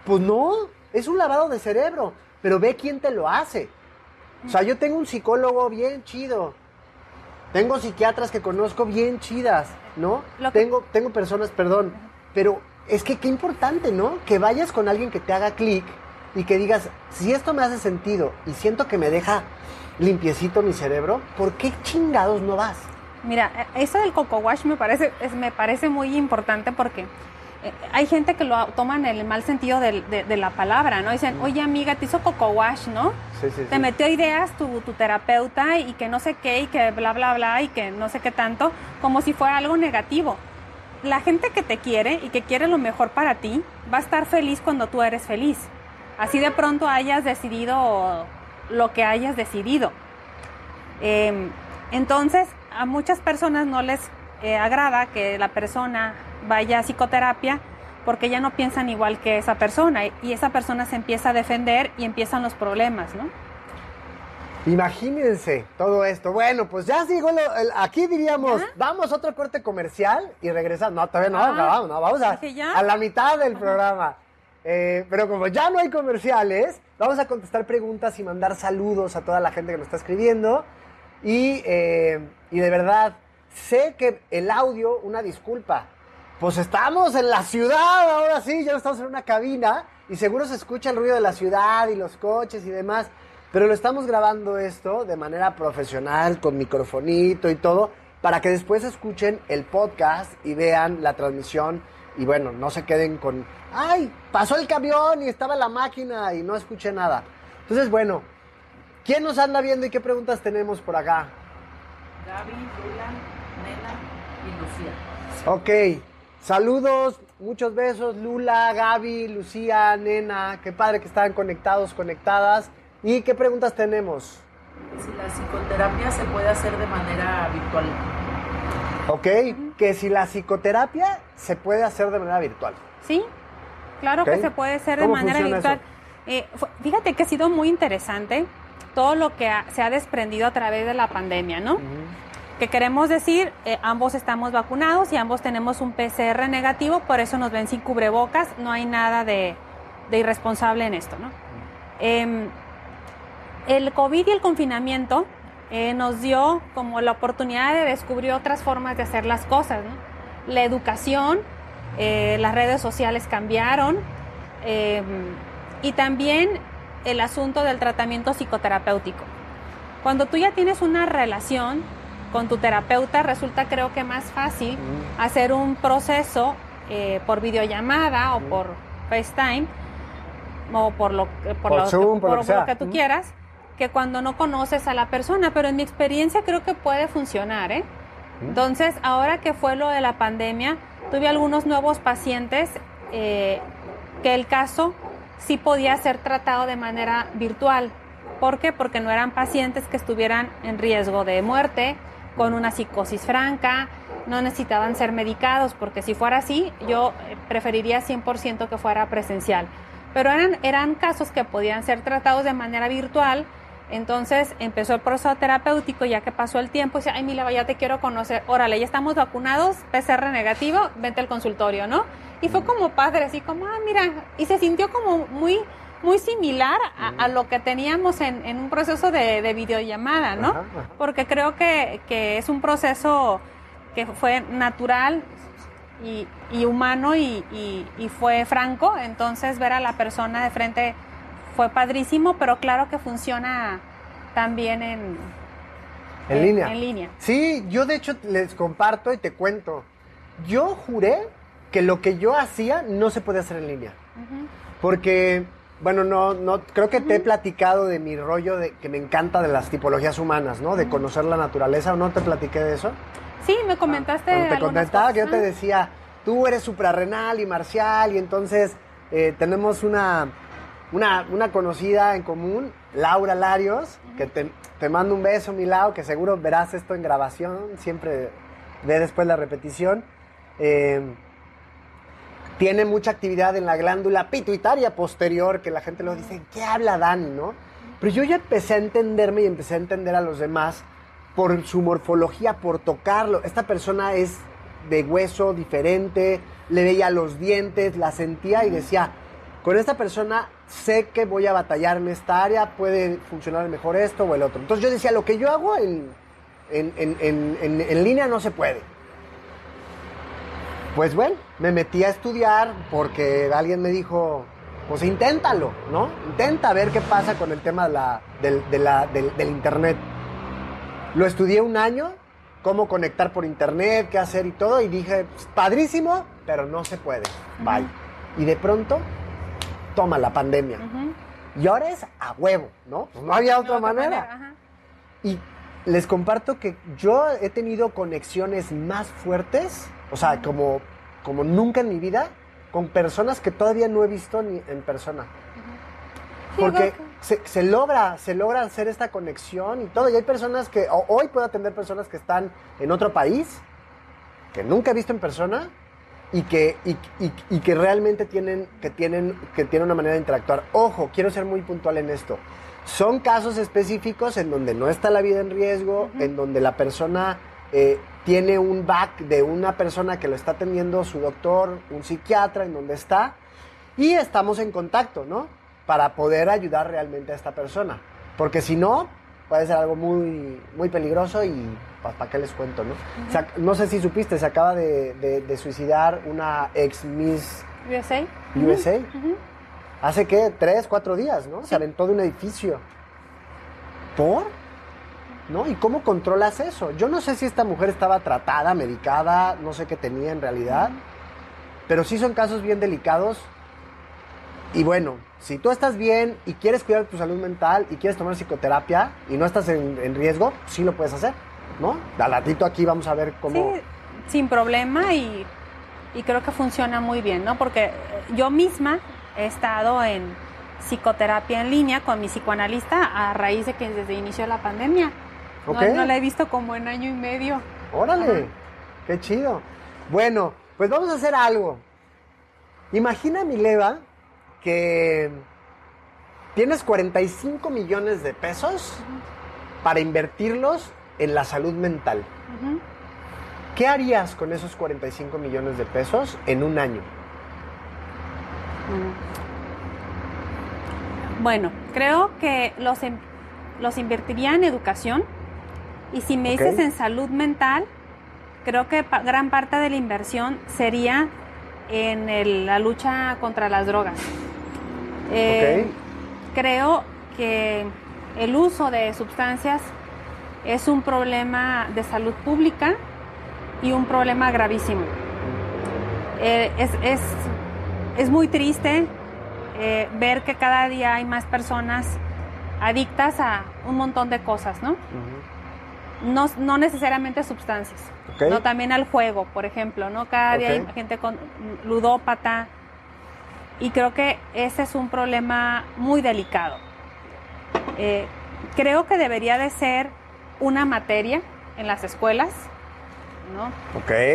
Pues no, es un lavado de cerebro, pero ve quién te lo hace. O sea, yo tengo un psicólogo bien chido. Tengo psiquiatras que conozco bien chidas, ¿no? Tengo, tengo personas, perdón, pero es que qué importante, ¿no? Que vayas con alguien que te haga clic y que digas, si esto me hace sentido y siento que me deja limpiecito mi cerebro, ¿por qué chingados no vas? Mira, e, eso del coco wash me parece, me parece muy importante porque eh, hay gente que lo toma en el mal sentido de, la palabra, ¿no? Dicen, oye amiga, te hizo coco wash, ¿no? Sí, sí, te metió ideas tu, tu, terapeuta y que no sé qué y que bla, bla, bla y que no sé qué tanto, como si fuera algo negativo. La gente que te quiere y que quiere lo mejor para ti va a estar feliz cuando tú eres feliz. Así de pronto hayas decidido lo que hayas decidido. Em, entonces, a muchas personas no les eh, agrada que la persona vaya a psicoterapia porque ya no piensan igual que esa persona y esa persona se empieza a defender y empiezan los problemas, ¿no? Imagínense todo esto. Bueno, pues ya sigo, aquí diríamos, vamos a otro corte comercial y regresamos. No, todavía no, ah, vamos, vamos a, a la mitad del programa. Eh, pero como ya no hay comerciales, vamos a contestar preguntas y mandar saludos a toda la gente que nos está escribiendo. Y, eh, y de verdad, sé que el audio, una disculpa. Pues estamos en la ciudad, ahora sí, ya estamos en una cabina y seguro se escucha el ruido de la ciudad y los coches y demás. Pero lo estamos grabando esto de manera profesional, con microfonito y todo, para que después escuchen el podcast y vean la transmisión y bueno, no se queden con, ay, pasó el camión y estaba la máquina y no escuché nada. Entonces, bueno, ¿quién nos anda viendo y qué preguntas tenemos por acá? Gaby, Lula, Nena y Lucía. Ok, saludos, muchos besos, Lula, Gaby, Lucía, Nena, qué padre que están conectados, conectadas. ¿Y qué preguntas tenemos? Si la psicoterapia se puede hacer de manera virtual. Ok, que si la psicoterapia se puede hacer de manera virtual. Sí, claro que se puede hacer de manera virtual. Eh, fíjate que ha sido muy interesante todo lo que se ha desprendido a través de la pandemia, ¿no? Que queremos decir, eh, ambos estamos vacunados y ambos tenemos un PCR negativo, por eso nos ven sin cubrebocas, no hay nada de, irresponsable en esto, ¿no? Em, el COVID y el confinamiento eh, nos dio como la oportunidad de descubrir otras formas de hacer las cosas. La educación, eh, las redes sociales cambiaron eh, y también el asunto del tratamiento psicoterapéutico. Cuando tú ya tienes una relación con tu terapeuta, resulta creo que más fácil hacer un proceso por videollamada o por FaceTime o por lo, por, lo, que tú quieras que cuando no conoces a la persona, pero en mi experiencia creo que puede funcionar, ¿eh? Entonces, ahora que fue lo de la pandemia, tuve algunos nuevos pacientes eh, que el caso sí podía ser tratado de manera virtual. ¿Por qué? Porque no eran pacientes que estuvieran en riesgo de muerte, con una psicosis franca, no necesitaban ser medicados, porque si fuera así, yo preferiría 100% que fuera presencial. Pero eran, eran casos que podían ser tratados de manera virtual, entonces empezó el proceso terapéutico, ya que pasó el tiempo, y dice, ay, Mila, ya te quiero conocer, órale, ya estamos vacunados, PCR negativo, vente al consultorio, ¿no? Y fue como padre, así como, ah, mira, y se sintió como muy, muy similar a, lo que teníamos en, un proceso de, videollamada, ¿no? Porque creo que, es un proceso que fue natural y, humano y, y fue franco, entonces ver a la persona de frente fue padrísimo, pero claro que funciona también en, en, línea. En línea. Sí, yo de hecho les comparto y te cuento. Yo juré que lo que yo hacía no se puede hacer en línea. Porque, bueno, no, no, creo que te he platicado de mi rollo de que me encanta de las tipologías humanas, ¿no? De conocer la naturaleza, ¿o no te platiqué de eso? Sí, me comentaste. Ah, te comentaba que yo te decía, tú eres suprarrenal y marcial, y entonces eh, tenemos una una, una conocida en común, Laura Larios, que te, te, mando un beso, mi Lau, que seguro verás esto en grabación, siempre ve después la repetición. Eh, tiene mucha actividad en la glándula pituitaria posterior, que la gente lo dice, ¿qué habla Dani, no? Pero yo ya empecé a entenderme y empecé a entender a los demás por su morfología, por tocarlo. Esta persona es de hueso diferente, le veía los dientes, la sentía y decía, con esta persona sé que voy a batallar en esta área, puede funcionar mejor esto o el otro. Entonces yo decía, lo que yo hago en, en línea no se puede. Pues bueno, me metí a estudiar porque alguien me dijo, pues inténtalo, ¿no? Intenta ver qué pasa con el tema de la, del, del, Internet. Lo estudié un año, cómo conectar por Internet, qué hacer y todo, y dije, pues, padrísimo, pero no se puede. Bye. Y de pronto, toma la pandemia. Y ahora es a huevo, ¿no? Pues no había otra, manera. y les comparto que yo he tenido conexiones más fuertes o sea, como, como nunca en mi vida, con personas que todavía no he visto ni en persona. Porque se, logra, se logra hacer esta conexión y todo. Y hay personas que, hoy puedo atender personas que están en otro país, que nunca he visto en persona, y que, y, que realmente tienen, que tienen, que tienen una manera de interactuar. Ojo, quiero ser muy puntual en esto. Son casos específicos en donde no está la vida en riesgo, en donde la persona eh, tiene un back de una persona que lo está atendiendo, su doctor, un psiquiatra, en donde está, y estamos en contacto, ¿no? Para poder ayudar realmente a esta persona. Porque si no, puede ser algo muy, muy peligroso y ¿para qué les cuento, no? no sé si supiste, se acaba de, suicidar una ex Miss USA. USA. Hace que tres, cuatro días, ¿no? Se aventó de un edificio. ¿Por? ¿no? ¿Y cómo controlas eso? Yo no sé si esta mujer estaba tratada, medicada, no sé qué tenía en realidad, pero sí son casos bien delicados. Y bueno, si tú estás bien y quieres cuidar tu salud mental y quieres tomar psicoterapia y no estás en, riesgo, sí lo puedes hacer, ¿no? Al ratito aquí vamos a ver cómo... Sí, sin problema y, y creo que funciona muy bien, ¿no? Porque yo misma he estado en psicoterapia en línea con mi psicoanalista a raíz de que desde inicio de la pandemia no, la he visto como en año y medio. Órale, qué chido. Bueno, pues vamos a hacer algo. Imagina, Mileva, que tienes 45 millones de pesos para invertirlos en la salud mental. ¿Qué harías con esos 45 millones de pesos en un año? Bueno, creo que los, los invertiría en educación y si me dices en salud mental, creo que gran parte de la inversión sería en la lucha contra las drogas. Eh, creo que el uso de sustancias es un problema de salud pública y un problema gravísimo. Eh, es, muy triste eh, ver que cada día hay más personas adictas a un montón de cosas, ¿no? no, no necesariamente sustancias, no también al juego, por ejemplo, ¿no? Cada día hay gente con ludópata y creo que ese es un problema muy delicado. Eh, creo que debería de ser una materia en las escuelas, ¿no?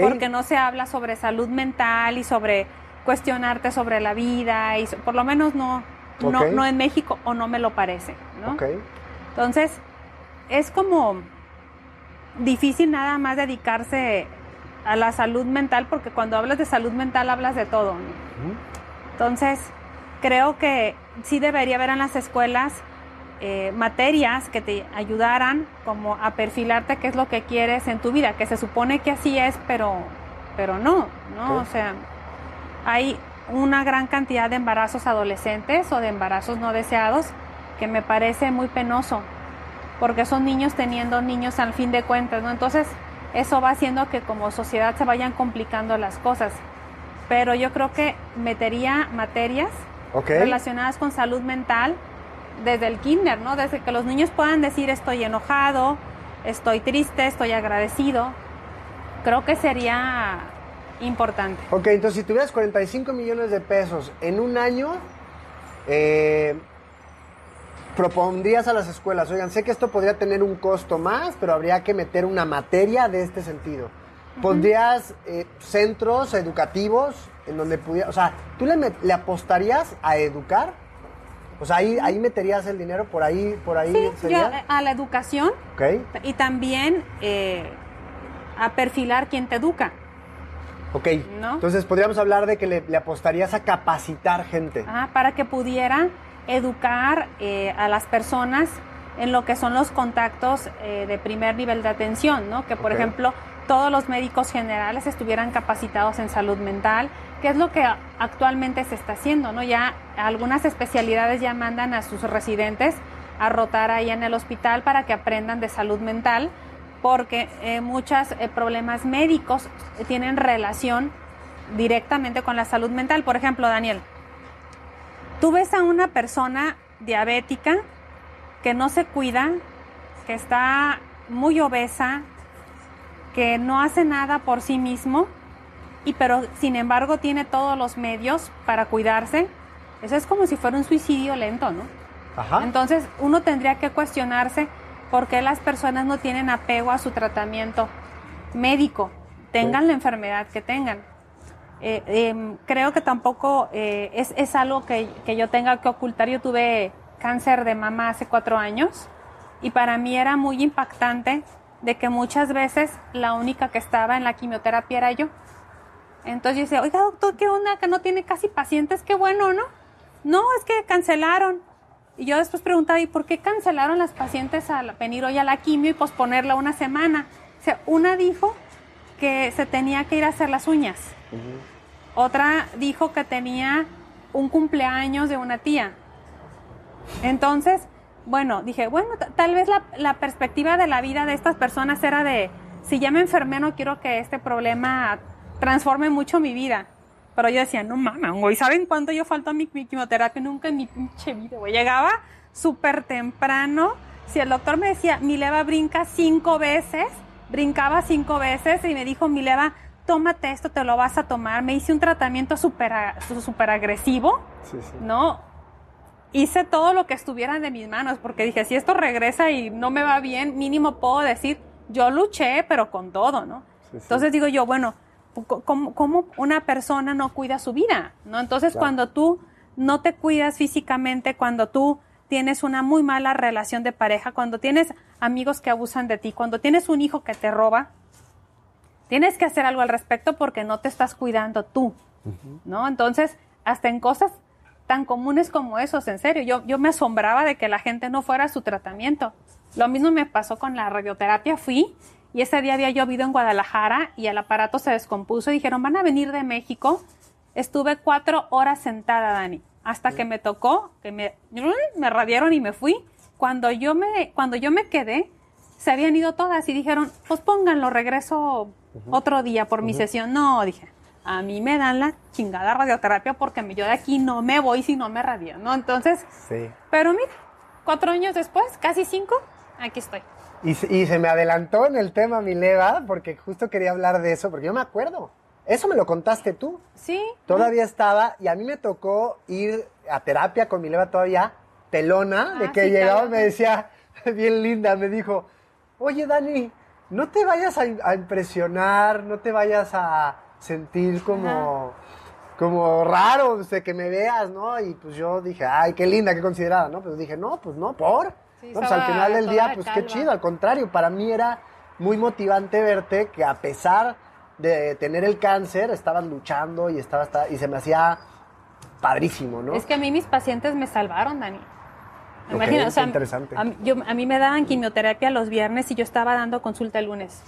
Porque no se habla sobre salud mental y sobre cuestionarte sobre la vida y por lo menos no, no, no en México o no me lo parece, ¿no? Entonces, es como difícil nada más dedicarse a la salud mental, porque cuando hablas de salud mental hablas de todo. Entonces, creo que sí debería haber en las escuelas eh, materias que te ayudaran como a perfilarte qué es lo que quieres en tu vida, que se supone que así es, pero, pero no, ¿no? O sea, hay una gran cantidad de embarazos adolescentes o de embarazos no deseados que me parece muy penoso porque son niños teniendo niños al fin de cuentas, ¿no? Entonces, eso va haciendo que como sociedad se vayan complicando las cosas. Pero yo creo que metería materias relacionadas con salud mental desde el kinder, ¿no? Desde que los niños puedan decir estoy enojado, estoy triste, estoy agradecido. Creo que sería importante. Ok, entonces si tuvieras 45 millones de pesos en un año, eh, propondrías a las escuelas, oigan, sé que esto podría tener un costo más, pero habría que meter una materia de este sentido. ¿Pondrías eh, centros educativos en donde pudiera, o sea, ¿tú le, le apostarías a educar? O sea, ahí, ahí meterías el dinero, por ahí, por ahí Sí, sería. yo, eh, a la educación Ok, y también eh, a perfilar quién te educa. ok. ¿No? Entonces podríamos hablar de que le, le apostarías a capacitar gente. Ah, para que pudiera educar eh, a las personas en lo que son los contactos eh, de primer nivel de atención, ¿no? Que por ejemplo todos los médicos generales estuvieran capacitados en salud mental, que es lo que actualmente se está haciendo, ¿no? Ya algunas especialidades ya mandan a sus residentes a rotar ahí en el hospital para que aprendan de salud mental, porque eh, muchos eh, problemas médicos tienen relación directamente con la salud mental. Por ejemplo, Daniel, tú ves a una persona diabética que no se cuida, que está muy obesa, que no hace nada por sí mismo, y pero sin embargo tiene todos los medios para cuidarse. Eso es como si fuera un suicidio lento, ¿no? Ajá. Entonces uno tendría que cuestionarse por qué las personas no tienen apego a su tratamiento médico, tengan Sí. la enfermedad que tengan. Eh, em, creo que tampoco eh, es, es algo que, que yo tenga que ocultar. Yo tuve cáncer de mama hace cuatro años y para mí era muy impactante de que muchas veces la única que estaba en la quimioterapia era yo. Entonces yo decía, oiga doctor, ¿qué onda? Que no tiene casi pacientes, qué bueno, ¿no? No, es que cancelaron. Y yo después preguntaba, ¿y por qué cancelaron las pacientes a venir hoy a la quimio y posponerla una semana? O sea, una dijo que se tenía que ir a hacer las uñas. Otra dijo que tenía un cumpleaños de una tía. Entonces, bueno, dije, bueno, tal vez la, la perspectiva de la vida de estas personas era de, si ya me enfermé, no quiero que este problema transforme mucho mi vida. Pero yo decía, no mames, güey, ¿saben cuánto yo faltó a mi, mi quimioterapia? Nunca en mi pinche vida, güey. Llegaba súper temprano. Si el doctor me decía, mi leva brinca cinco veces, brincaba cinco veces y me dijo, mi leva, tómate esto, te lo vas a tomar. Me hice un tratamiento súper agresivo, Sí, sí. ¿no? Hice todo lo que estuviera de mis manos, porque dije, si esto regresa y no me va bien, mínimo puedo decir, yo luché, pero con todo, ¿no? Sí, sí. Entonces digo yo, bueno, ¿cómo, cómo una persona no cuida su vida? ¿no? Entonces Claro. cuando tú no te cuidas físicamente, cuando tú tienes una muy mala relación de pareja, cuando tienes amigos que abusan de ti, cuando tienes un hijo que te roba, tienes que hacer algo al respecto porque no te estás cuidando tú, ¿no? Entonces, hasta en cosas tan comunes como esos, en serio, yo, yo me asombraba de que la gente no fuera a su tratamiento. Lo mismo me pasó con la radioterapia, fui y ese día había llovido en Guadalajara y el aparato se descompuso y dijeron, van a venir de México. Estuve cuatro horas sentada, Dani, hasta que me tocó, que me, me radiaron y me fui. Cuando yo me, cuando yo me quedé, se habían ido todas y dijeron, pues pónganlo, regreso otro día por mi sesión. No, dije, a mí me dan la chingada radioterapia porque me- yo de aquí no me voy si no me radian, ¿no? Entonces, Sí. pero mira, cuatro años después, casi cinco, aquí estoy. Y, se- y se me adelantó en el tema mi leva, porque justo quería hablar de eso, porque yo me acuerdo. Eso me lo contaste tú. Sí. Todavía estaba, y a mí me tocó ir a terapia con mi leva todavía, pelona, de Ah, que sí, llegaba y me decía, bien linda, me dijo, oye Dani, no te vayas a, a impresionar, no te vayas a sentir como, como raro, o sea, que me veas, ¿no? Y pues yo dije, ay, qué linda, qué considerada, ¿no? Pero dije, no, pues no, por. Sí, No, pues al final del día, pues qué chido, al contrario, para mí era muy motivante verte que a pesar de tener el cáncer, estabas luchando y, estaba, estaba- y se me hacía padrísimo, ¿no? Es que a mí mis pacientes me salvaron, Dani. Ok, Imagina, o sea, interesante. A mí, yo- a mí me daban quimioterapia los viernes y yo estaba dando consulta el lunes.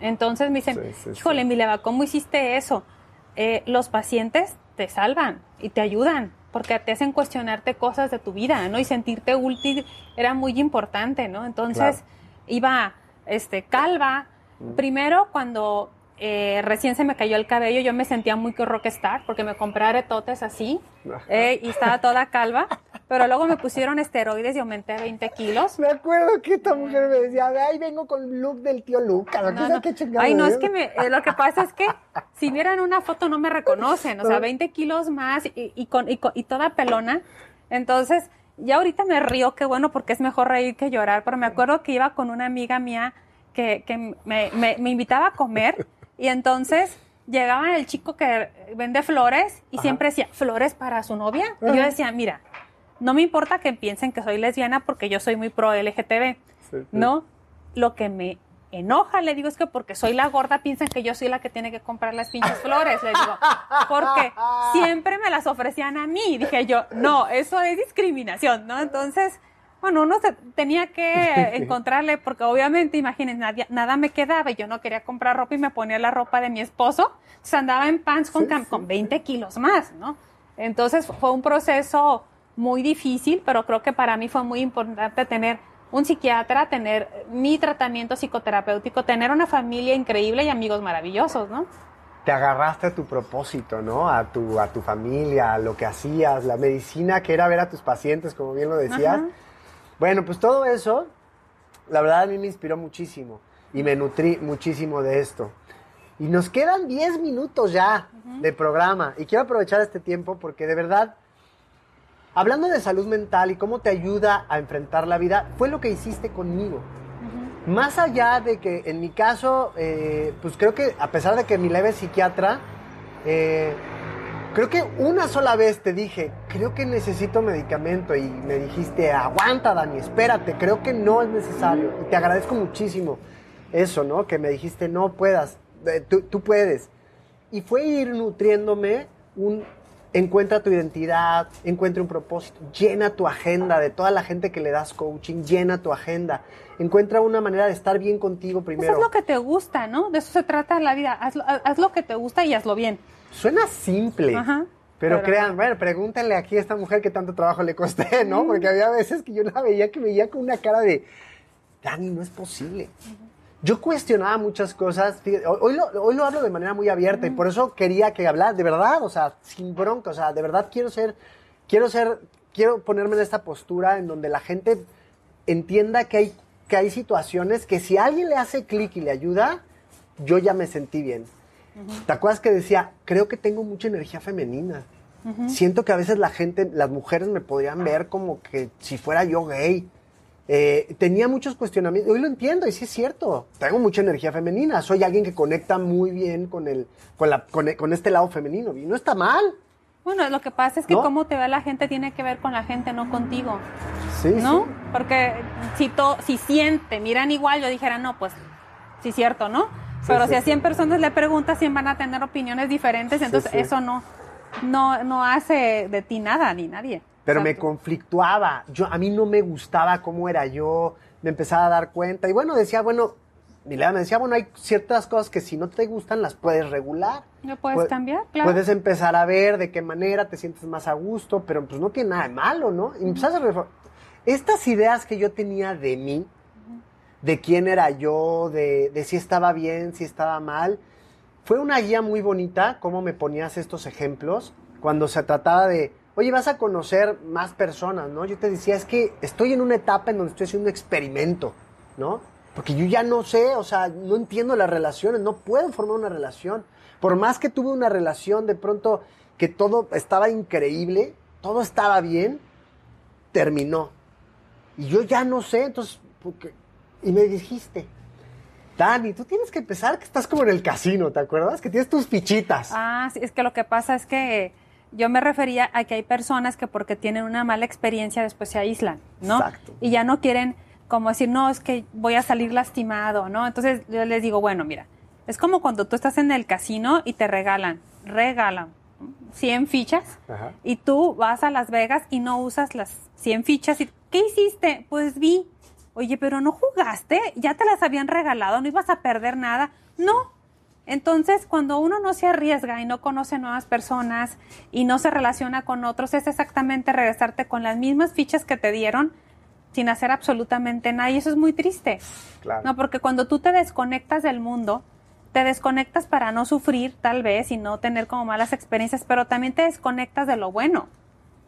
Entonces me dicen, Sí, sí, sí. híjole, Mileva, ¿cómo hiciste eso? Eh, los pacientes te salvan y te ayudan porque te hacen cuestionarte cosas de tu vida, ¿no? Y sentirte útil era muy importante, ¿no? Entonces Claro. iba este, calva. Primero, cuando eh, recién se me cayó el cabello, yo me sentía muy que rockstar porque me compré aretotes así eh, y estaba toda calva. Pero luego me pusieron esteroides y aumenté 20 kilos. Me acuerdo que esta mujer me decía, ay, vengo con el look del tío Lucas. ¿no? No, no. ¿Qué chingado Ay, no, es? que me, eh, lo que pasa es que si vieran una foto no me reconocen, o sea, 20 kilos más y, y con, y, y toda pelona. Entonces, ya ahorita me río, qué bueno, porque es mejor reír que llorar, pero me acuerdo que iba con una amiga mía que, que me, me- me invitaba a comer Y entonces llegaba el chico que vende flores y siempre decía, flores para su novia. Y yo decía, mira, no me importa que piensen que soy lesbiana porque yo soy muy pro LGTB, ¿no? Lo que me enoja, le digo, es que porque soy la gorda piensan que yo soy la que tiene que comprar las pinches flores, le digo, porque siempre me las ofrecían a mí. Dije yo, no, eso es discriminación, ¿no? Entonces, bueno, uno se, tenía que encontrarle, porque obviamente, imagínense, nada me quedaba y yo no quería comprar ropa y me ponía la ropa de mi esposo, entonces andaba en pants con, con 20 kilos más, ¿no? Entonces fue un proceso muy difícil, pero creo que para mí fue muy importante tener un psiquiatra, tener mi tratamiento psicoterapéutico, tener una familia increíble y amigos maravillosos, ¿no? Te agarraste a tu propósito, ¿no? A tu, a tu familia, a lo que hacías, la medicina que era ver a tus pacientes, como bien lo decías. Bueno, pues todo eso, la verdad a mí me inspiró muchísimo y me nutrí muchísimo de esto. Y nos quedan 10 minutos ya de programa y quiero aprovechar este tiempo porque de verdad Hablando de salud mental y cómo te ayuda a enfrentar la vida, fue lo que hiciste conmigo. Más allá de que en mi caso, eh, pues creo que a pesar de que mi leve psiquiatra, eh, creo que una sola vez te dije, creo que necesito medicamento y me dijiste, aguanta Dani, espérate, creo que no es necesario. Y te agradezco muchísimo eso, ¿no? Que me dijiste, no puedas, eh, tú, tú puedes. Y fue ir nutriéndome un encuentra tu identidad, encuentra un propósito, llena tu agenda de toda la gente que le das coaching, llena tu agenda, encuentra una manera de estar bien contigo primero. Eso es lo que te gusta, ¿no? De eso se trata la vida, haz, lo que te gusta y hazlo bien. Suena simple. Pero, crean, bueno, pregúntenle aquí a esta mujer qué tanto trabajo le costé, ¿no? Porque había veces que yo la veía que veía con una cara de, Dani, no es posible yo cuestionaba muchas cosas. Hoy lo, hoy lo hablo de manera muy abierta y por eso quería que hablar de verdad, o sea, sin bronca, o sea, de verdad quiero ser, quiero ser, quiero ponerme en esta postura en donde la gente entienda que hay, que hay situaciones que si alguien le hace clic y le ayuda, yo ya me sentí bien. ¿Te acuerdas que decía, creo que tengo mucha energía femenina? Siento que a veces la gente, las mujeres me podrían ver como que si fuera yo gay. Eh, tenía muchos cuestionamientos. Hoy lo entiendo y sí es cierto. Tengo mucha energía femenina. Soy alguien que conecta muy bien con, el, con, la, con, este lado femenino. Y no está mal. Bueno, lo que pasa es que cómo te ve la gente tiene que ver con la gente, no contigo. Sí. ¿No? Porque si, to, si siente, miran igual, yo dijera, no, pues sí es cierto, ¿no? Pero si a 100 personas le preguntas, 100 van a tener opiniones diferentes, entonces eso no, no, no hace de ti nada ni nadie pero me conflictuaba. Yo, a mí no me gustaba cómo era yo, me empezaba a dar cuenta. Y bueno, decía, bueno, Milena me decía, bueno, hay ciertas cosas que si no te gustan las puedes regular. ¿Lo puedes cambiar? Claro. Puedes empezar a ver de qué manera te sientes más a gusto, pero pues no tiene nada de malo, ¿no? Y a Estas ideas que yo tenía de mí, de quién era yo, de, de si estaba bien, si estaba mal, fue una guía muy bonita, cómo me ponías estos ejemplos, cuando se trataba de oye, vas a conocer más personas, ¿no? Yo te decía, es que estoy en una etapa en donde estoy haciendo un experimento, ¿no? Porque yo ya no sé, o sea, no entiendo las relaciones, no puedo formar una relación. Por más que tuve una relación de pronto que todo estaba increíble, todo estaba bien, terminó. Y yo ya no sé, entonces, y me dijiste, Dani, tú tienes que empezar que estás como en el casino, ¿te acuerdas? Que tienes tus fichitas. Ah, sí, es que lo que pasa es que yo me refería a que hay personas que porque tienen una mala experiencia después se aíslan, ¿no? Exacto. Y ya no quieren como decir, no, es que voy a salir lastimado, ¿no? Entonces yo les digo, bueno, mira, es como cuando tú estás en el casino y te regalan, regalan 100 fichas y tú vas a Las Vegas y no usas las 100 fichas. Y, ¿Qué hiciste? Pues vi. Oye, pero no jugaste, ya te las habían regalado, no ibas a perder nada. No, entonces, cuando uno no se arriesga y no conoce nuevas personas y no se relaciona con otros, es exactamente regresarte con las mismas fichas que te dieron sin hacer absolutamente nada. Y eso es muy triste. Claro. No, porque cuando tú te desconectas del mundo, te desconectas para no sufrir tal vez y no tener como malas experiencias, pero también te desconectas de lo bueno.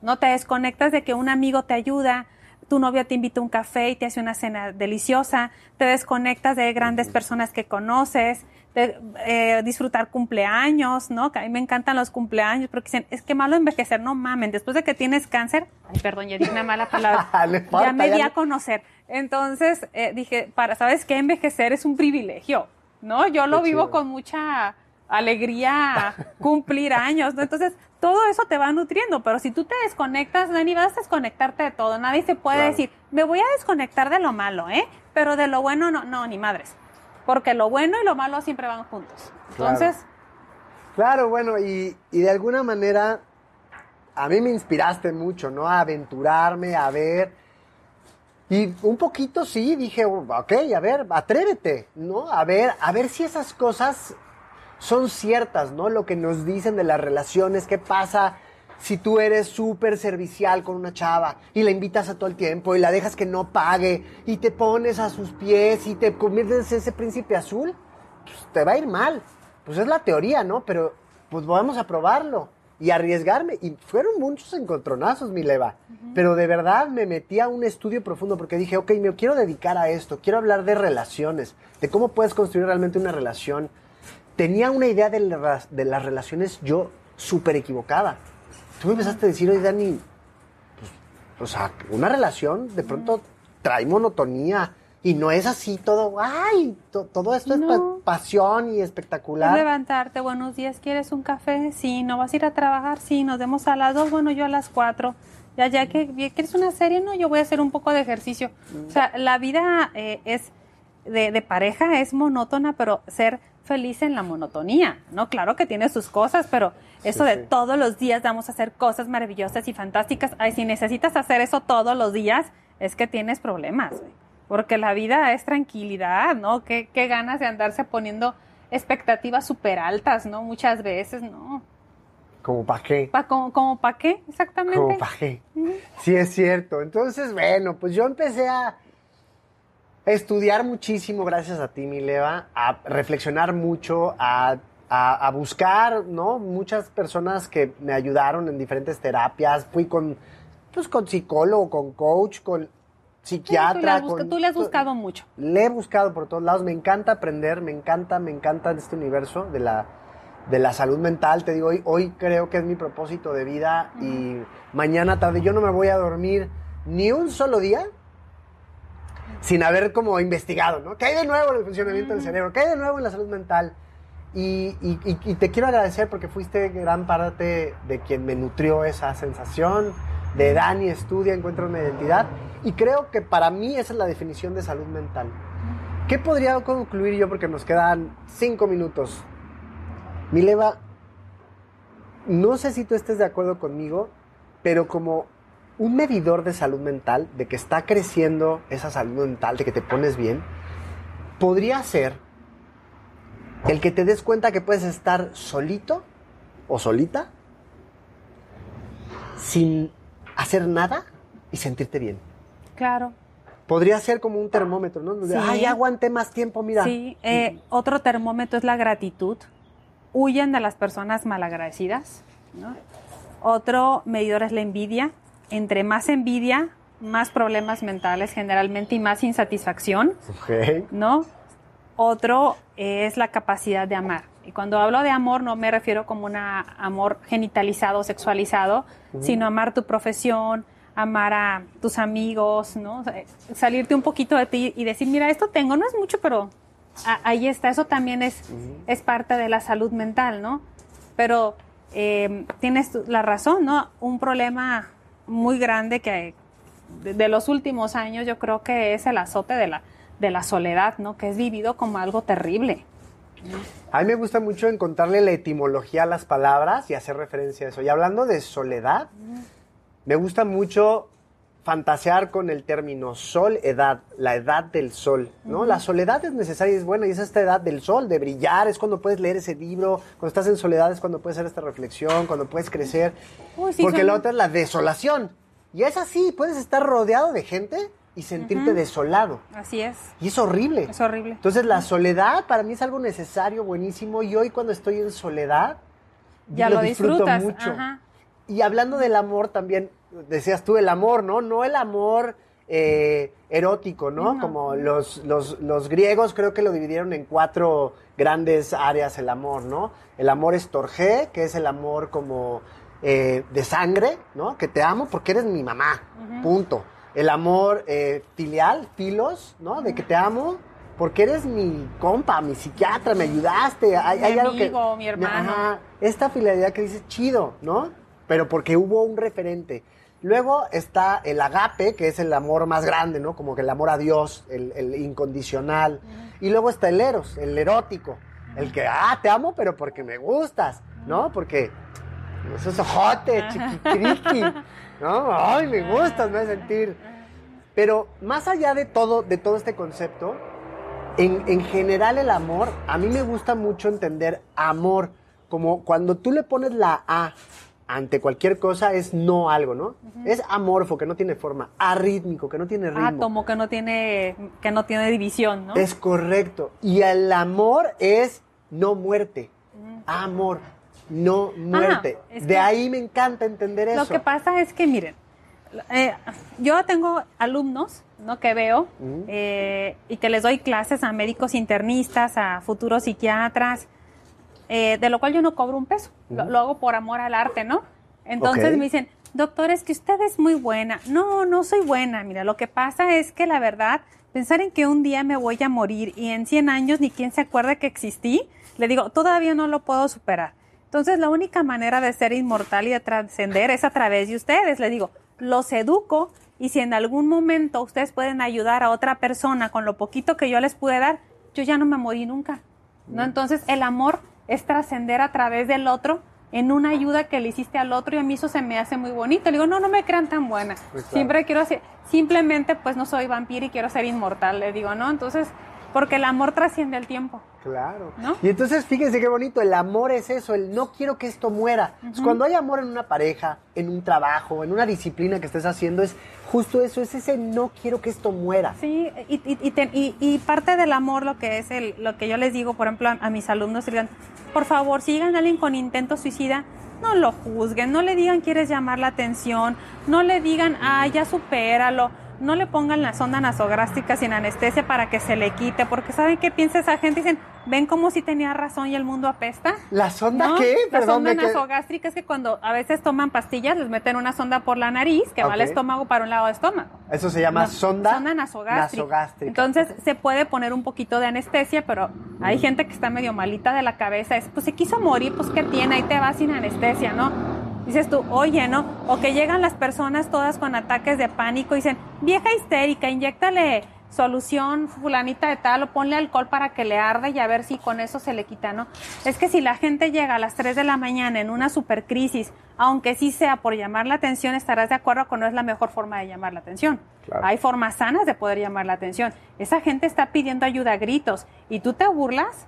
No te desconectas de que un amigo te ayuda, tu novia te invita a un café y te hace una cena deliciosa, te desconectas de grandes personas que conoces, eh, disfrutar cumpleaños, ¿no? Que a mí me encantan los cumpleaños, porque dicen, es que malo envejecer, no mamen, después de que tienes cáncer, ay, perdón, ya dije una mala palabra, ya me di a conocer. Entonces eh, dije, para, ¿sabes qué? Envejecer es un privilegio. ¿no? Yo lo vivo con mucha alegría cumplir años, ¿no? Entonces, todo eso te va nutriendo, pero si tú te desconectas, Dani, vas a desconectarte de todo. Nadie se puede decir, me voy a desconectar de lo malo, ¿eh? Pero de lo bueno no, no, ni madres. Porque lo bueno y lo malo siempre van juntos. Entonces... Claro, bueno, y, y de alguna manera a mí me inspiraste mucho, ¿no? A aventurarme, a ver. Y un poquito sí, dije, ok, a ver, atrévete, ¿no? A ver, a ver si esas cosas son ciertas, ¿no? Lo que nos dicen de las relaciones, qué pasa si tú eres súper servicial con una chava y la invitas a todo el tiempo y la dejas que no pague y te pones a sus pies y te conviertes en ese príncipe azul, pues te va a ir mal. Pues es la teoría, ¿no? Pero pues vamos a probarlo y arriesgarme. Y fueron muchos encontronazos, mi leva. Pero de verdad me metí a un estudio profundo porque dije, ok, me quiero dedicar a esto, quiero hablar de relaciones, de cómo puedes construir realmente una relación tenía una idea de, de las relaciones yo súper equivocada. Tú me empezaste a decir, oye, Dani, pues, o sea, una relación de pronto trae monotonía y no es así todo, ay, todo esto es pasión y espectacular. levantarte, buenos días, ¿quieres un café? Sí, ¿no vas a ir a trabajar? Sí, nos vemos a las dos, bueno, yo a las cuatro. Ya, ya que quieres una serie, no, yo voy a hacer un poco de ejercicio. O sea, la vida eh, es de, de pareja es monótona, pero ser feliz en la monotonía, ¿no? Claro que tiene sus cosas, pero eso de todos los días vamos a hacer cosas maravillosas y fantásticas, ay, si necesitas hacer eso todos los días, es que tienes problemas, porque la vida es tranquilidad, ¿no? ¿Qué, qué ganas de andarse poniendo expectativas súper altas, ¿no? Muchas veces, ¿no? ¿Como para qué? Pa, como, como para qué, exactamente. Como para qué. Sí, es cierto. Entonces, bueno, pues yo empecé a estudiar muchísimo, gracias a ti, Mileva, a reflexionar mucho, a, buscar, ¿no? Muchas personas que me ayudaron en diferentes terapias. Fui con, pues, con psicólogo, con coach, con psiquiatra. tú, le has buscado mucho. Le he buscado por todos lados. Me encanta aprender, me encanta, me encanta este universo de la, de la salud mental. Te digo, hoy, hoy creo que es mi propósito de vida y mañana tarde yo no me voy a dormir ni un solo día sin haber como investigado, ¿no? ¿Qué hay de nuevo en el funcionamiento del cerebro? ¿Qué hay de nuevo en la salud mental? Y, te quiero agradecer porque fuiste gran parte de quien me nutrió esa sensación de Dani estudia, encuentra una identidad. Y creo que para mí esa es la definición de salud mental. ¿Qué podría concluir yo? Porque nos quedan cinco minutos. Mileva, no sé si tú estés de acuerdo conmigo, pero como un medidor de salud mental, de que está creciendo esa salud mental, de que te pones bien, podría ser el que te des cuenta que puedes estar solito o solita sin hacer nada y sentirte bien. Claro. Podría ser como un termómetro, ¿no? Sí. Ay, aguante más tiempo, mira. Sí, eh, otro termómetro es la gratitud. Huyen de las personas malagradecidas. ¿no? Otro medidor es la envidia entre más envidia, más problemas mentales generalmente y más insatisfacción, ¿no? Otro es la capacidad de amar. Y cuando hablo de amor no me refiero como un amor genitalizado, sexualizado, sino amar tu profesión, amar a tus amigos, ¿no? Salirte un poquito de ti y decir, mira, esto tengo, no es mucho, pero ahí está. Eso también es, es parte de la salud mental, ¿no? Pero eh, tienes la razón, ¿no? Un problema muy grande que de, los últimos años yo creo que es el azote de la, de la soledad, ¿no? Que es vivido como algo terrible. A mí me gusta mucho encontrarle la etimología a las palabras y hacer referencia a eso. Y hablando de soledad, me gusta mucho fantasear con el término sol, edad, la edad del sol, ¿no? La soledad es necesaria y es buena y es esta edad del sol, de brillar, es cuando puedes leer ese libro, cuando estás en soledad es cuando puedes hacer esta reflexión, cuando puedes crecer, porque la otra es la desolación. Y es así, puedes estar rodeado de gente y sentirte desolado. Así es. Y es horrible. Es horrible. Entonces la soledad para mí es algo necesario, buenísimo, y hoy cuando estoy en soledad, ya lo, disfruto mucho. Y hablando del amor también, decías tú, el amor, ¿no? No el amor eh, erótico, ¿no? Como los, los, griegos creo que lo dividieron en cuatro grandes áreas el amor, ¿no? El amor estorgé, que es el amor como eh, de sangre, ¿no? Que te amo porque eres mi mamá, punto. El amor eh, filial, filos, ¿no? De que te amo porque eres mi compa, mi psiquiatra, me ayudaste. Hay, Mi hay algo que- amigo, mi hermano. Ajá, esta fidelidad que dices, chido, ¿no? Pero porque hubo un referente. Luego está el agape, que es el amor más grande, ¿no? Como que el amor a Dios, el, el incondicional. Y luego está el eros, el erótico. El que, ah, te amo, pero porque me gustas, ¿no? Porque esos ojotes, chiquitriqui, ¿no? Ay, me gustas, me hace sentir. Pero más allá de todo, de todo este concepto, en, en general el amor, a mí me gusta mucho entender amor como cuando tú le pones la A ante cualquier cosa es no algo, ¿no? Es amorfo, que no tiene forma, arrítmico, que no tiene ritmo. Átomo que no tiene, que no tiene división, ¿no? Es correcto. Y el amor es no muerte. Amor, no muerte. es de ahí me encanta entender eso. Lo que pasa es que, miren, eh, yo tengo alumnos ¿no? que veo eh, y que les doy clases a médicos internistas, a futuros psiquiatras, eh, de lo cual yo no cobro un peso. Lo, Ujú. lo hago por amor al arte, ¿no? Entonces me dicen, doctor, es que usted es muy buena. No, no soy buena. Mira, lo que pasa es que la verdad, pensar en que un día me voy a morir y en 100 años ni quien se acuerde que existí, le digo, todavía no lo puedo superar. Entonces, la única manera de ser inmortal y de trascender es a través de ustedes. Les digo, los educo y si en algún momento ustedes pueden ayudar a otra persona con lo poquito que yo les pude dar, yo ya no me morí nunca. ¿no? Entonces, el amor es trascender a través del otro en una ayuda que le hiciste al otro y a mí eso se me hace muy bonito. Le digo, no, no me crean tan buena. Pues claro. Siempre quiero hacer, simplemente pues no soy vampiro y quiero ser inmortal, le digo, ¿no? Entonces, porque el amor trasciende el tiempo. Claro. ¿No? Y entonces fíjense qué bonito, el amor es eso, el no quiero que esto muera. Cuando hay amor en una pareja, en un trabajo, en una disciplina que estés haciendo, es justo eso, es ese no quiero que esto muera. Sí, y, y, y te- y- y parte del amor, lo que es el, lo que yo les digo, por ejemplo, a, a mis alumnos, digan, por favor, si llegan a alguien con intento suicida, no lo juzguen, no le digan quieres llamar la atención, no le digan, ah, ya supéralo, no le pongan la sonda nasogástrica sin anestesia para que se le quite, porque ¿saben qué piensa esa gente? Dicen, ven como si tenía razón y el mundo apesta. ¿La sonda ¿No? qué? La Perdón, sonda nasogástrica es que cuando a veces toman pastillas, les meten una sonda por la nariz que va al estómago para un lado del estómago. Eso se llama No, sonda, sonda nasogástrica. nasogástrica. Entonces se puede poner un poquito de anestesia, pero hay gente que está medio malita de la cabeza. Es, pues se quiso morir, pues ¿qué tiene? Ahí te vas sin anestesia, ¿no? Dices tú, oye, ¿no? O que llegan las personas todas con ataques de pánico y dicen, vieja histérica, inyéctale solución fulanita de tal o ponle alcohol para que le arde y a ver si con eso se le quita, ¿no? Es que si la gente llega a las 3 de la mañana en una supercrisis, aunque sí sea por llamar la atención, estarás de acuerdo con no es la mejor forma de llamar la atención. Claro. Hay formas sanas de poder llamar la atención. Esa gente está pidiendo ayuda a gritos y tú te burlas,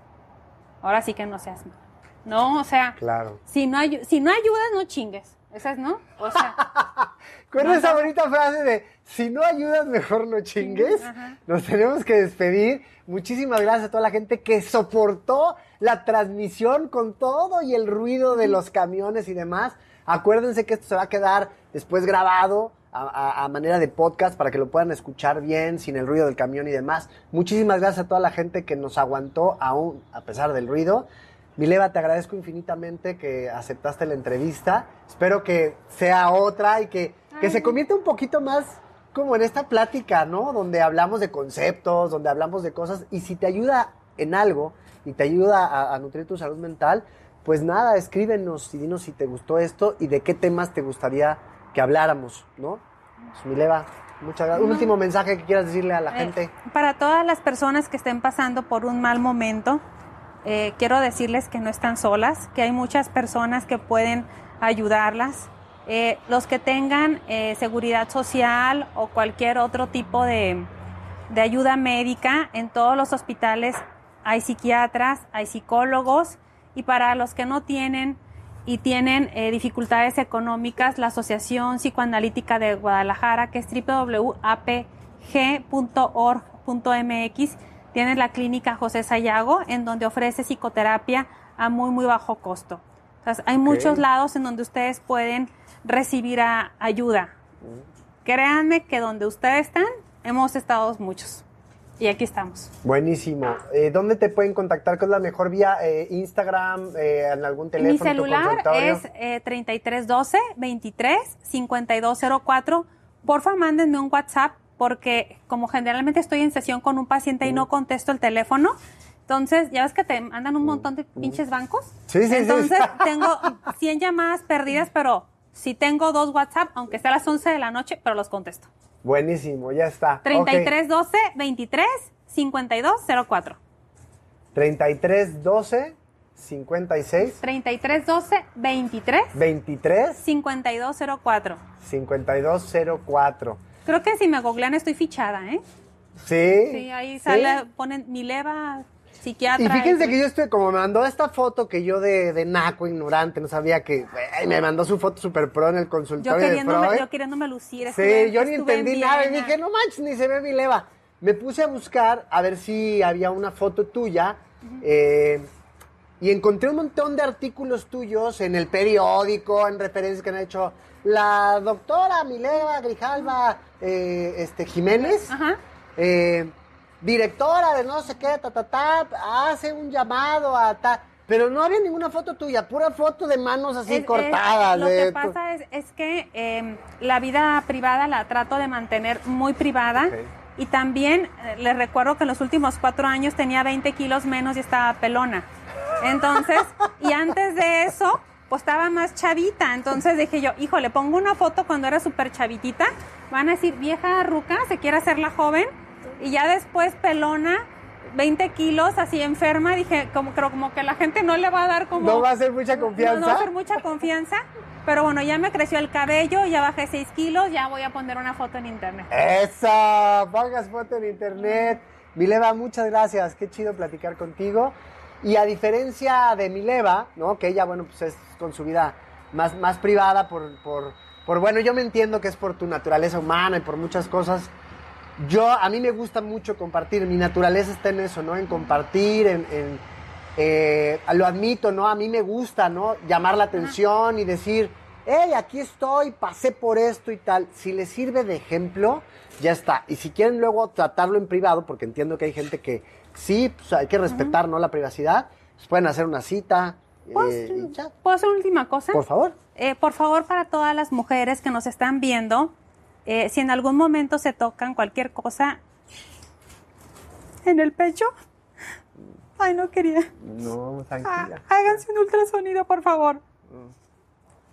ahora sí que no seas malo. No, o sea, Claro. si no, si no ayudas, no chingues. Esa es, ¿no? O sea, Con No, esa no. bonita frase de si no ayudas, mejor no chingues. Ajá. Nos tenemos que despedir. Muchísimas gracias a toda la gente que soportó la transmisión con todo y el ruido de los camiones y demás. Acuérdense que esto se va a quedar después grabado a, a- a manera de podcast para que lo puedan escuchar bien, sin el ruido del camión y demás. Muchísimas gracias a toda la gente que nos aguantó aún a pesar del ruido. Mileva, te agradezco infinitamente que aceptaste la entrevista. Espero que sea otra y que, que Ay. se convierta un poquito más como en esta plática, ¿no? Donde hablamos de conceptos, donde hablamos de cosas. Y si te ayuda en algo y te ayuda a, a nutrir tu salud mental, pues nada, escríbenos y dinos si te gustó esto y de qué temas te gustaría que habláramos, ¿no? Pues, Mileva, muchas gracias. Un No. último mensaje que quieras decirle a la Eh, gente. para todas las personas que estén pasando por un mal momento, eh, quiero decirles que no están solas, que hay muchas personas que pueden ayudarlas. Eh, los que tengan eh, seguridad social o cualquier otro tipo de, de ayuda médica, en todos los hospitales hay psiquiatras, hay psicólogos y para los que no tienen y tienen dificultades económicas, la Asociación Psicoanalítica de Guadalajara, que es www.apg.org.mx, tiene la clínica José Sayago, en donde ofrece psicoterapia a muy, muy bajo costo. Entonces, hay muchos lados en donde ustedes pueden recibir a- ayuda. Créanme que donde ustedes están, hemos estado muchos. Y aquí estamos. Buenísimo. Eh, ¿Dónde te pueden contactar? ¿Cuál es la mejor vía? Eh, ¿Instagram? Eh, ¿En algún teléfono? Mi celular es eh, 3312 23 5204. Porfa, mándenme un WhatsApp porque como generalmente estoy en sesión con un paciente y no contesto el teléfono, entonces, ya ves que te mandan un montón de pinches bancos. Sí, sí, Entonces, sí. tengo 100 llamadas perdidas, pero si tengo dos WhatsApp, aunque sea a las 11 de la noche, pero los contesto. Buenísimo, ya está. 33 12 23 52 04. 33 12 56 33 12 23 23 52 04. 52 04. Creo que si me googlean estoy fichada, ¿eh? Sí. Sí, ahí sí. sale, ponen mi leva psiquiatra. Y fíjense que yo estoy, como me mandó esta foto que yo de, de naco, ignorante, no sabía que, me mandó su foto super pro en el yo consultorio de queriéndome, Freud. yo queriéndome lucir. Sí, estuve- yo ni estuve en entendí nada y dije, no manches, ni se ve mi leva. Me puse a buscar a ver si había una foto tuya eh, y encontré un montón de artículos tuyos en el periódico, en referencias que han hecho la doctora Mileva Grijalva eh, este, Jiménez, Ajá. eh, directora de no sé qué, ta, ta, ta, hace un llamado a ta, pero no había ninguna foto tuya, pura foto de manos así Es- es- cortadas. lo de- que pasa es, es que eh, la vida privada la trato de mantener muy privada. Y también eh, les recuerdo que en los últimos cuatro años tenía 20 kilos menos y estaba pelona. Entonces, y antes de eso, pues estaba más chavita. Entonces dije yo, hijo, le pongo una foto cuando era súper chavitita. Van a decir, vieja ruca, se quiere hacerla joven. Y ya después pelona, 20 kilos, así enferma. Dije, como, creo como que la gente no le va a dar como... no va a ser mucha confianza. No, no va a ser mucha confianza. Pero bueno, ya me creció el cabello, ya bajé 6 kilos, ya voy a poner una foto en internet. Esa, pongas foto en internet. Mileva, muchas gracias. Qué chido platicar contigo. Y a diferencia de Mileva, ¿no? Que ella, bueno, pues es con su vida más, más privada por, por, por, bueno, yo me entiendo que es por tu naturaleza humana y por muchas cosas. Yo, a mí me gusta mucho compartir. Mi naturaleza está en eso, ¿no? En compartir, en... en, eh, lo admito, ¿no? A mí me gusta, ¿no? Llamar la atención y decir, hey, aquí estoy, pasé por esto y tal. Si les sirve de ejemplo, ya está. Y si quieren luego tratarlo en privado, porque entiendo que hay gente que sí, pues hay que respetar, ¿no? La privacidad, pues pueden hacer una cita. ¿Puedo, eh, ya. ¿puedo hacer una última cosa? Por favor. Eh, por favor, para todas las mujeres que nos están viendo, eh, si en algún momento se tocan cualquier cosa en el pecho, ay, no quería. No, Ah, tranquila. háganse un ultrasonido, por favor.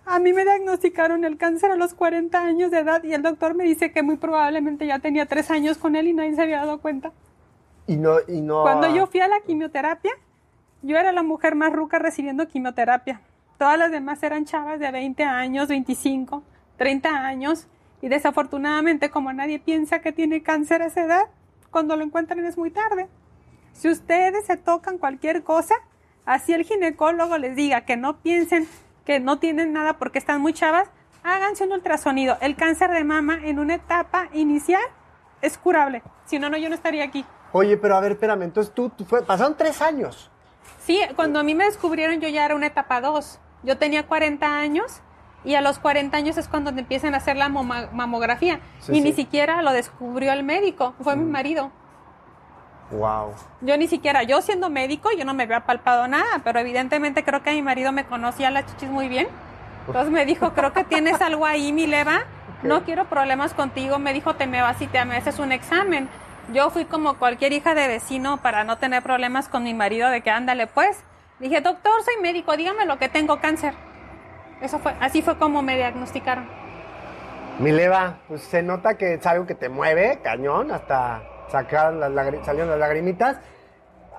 A mí me diagnosticaron el cáncer a los 40 años de edad y el doctor me dice que muy probablemente ya tenía tres años con él y nadie se había dado cuenta. Y no, y no. Cuando yo fui a la quimioterapia, yo era la mujer más ruca recibiendo quimioterapia. Todas las demás eran chavas de 20 años, 25, 30 años. Y desafortunadamente, como nadie piensa que tiene cáncer a esa edad, cuando lo encuentran es muy tarde. Si ustedes se tocan cualquier cosa, así el ginecólogo les diga que no piensen que no tienen nada porque están muy chavas, háganse un ultrasonido. El cáncer de mama en una etapa inicial es curable. Si no, no, yo no estaría aquí. Oye, pero a ver, espérame, entonces tú, tú fue, pasaron tres años. Sí, cuando a mí me descubrieron yo ya era una etapa 2. Yo tenía 40 años y a los 40 años es cuando te empiezan a hacer la mamografía. Sí, y sí. ni siquiera lo descubrió el médico, fue mi marido. Wow. Yo ni siquiera, yo siendo médico, yo no me había palpado nada, pero evidentemente creo que mi marido me conocía las chichis muy bien. Entonces me dijo, creo que tienes algo ahí, mi leva, no quiero problemas contigo. Me dijo, te me vas y te me haces un examen. Yo fui como cualquier hija de vecino para no tener problemas con mi marido de que ándale pues. Dije, doctor, soy médico, dígame lo que tengo cáncer. Eso fue, así fue como me diagnosticaron. Mileva, pues se nota que es algo que te mueve, cañón, hasta sacar las salieron las lagrimitas.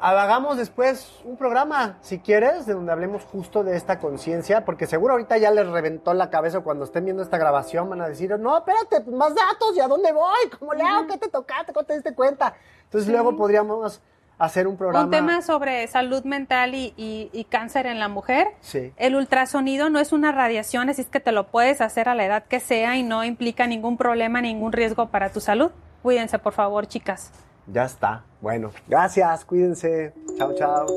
Hagamos después un programa, si quieres, de donde hablemos justo de esta conciencia, porque seguro ahorita ya les reventó la cabeza cuando estén viendo esta grabación, van a decir, no, espérate, pues, más datos, ¿y a dónde voy? ¿Cómo le hago? ¿Qué te tocaste? ¿Cómo te diste cuenta? Entonces luego podríamos hacer un programa. Un tema sobre salud mental y, y- y cáncer en la mujer. Sí. El ultrasonido no es una radiación, así es que te lo puedes hacer a la edad que sea y no implica ningún problema, ningún riesgo para tu salud. Cuídense, por favor, chicas. Ya está. Bueno, gracias, cuídense. Chao, chao.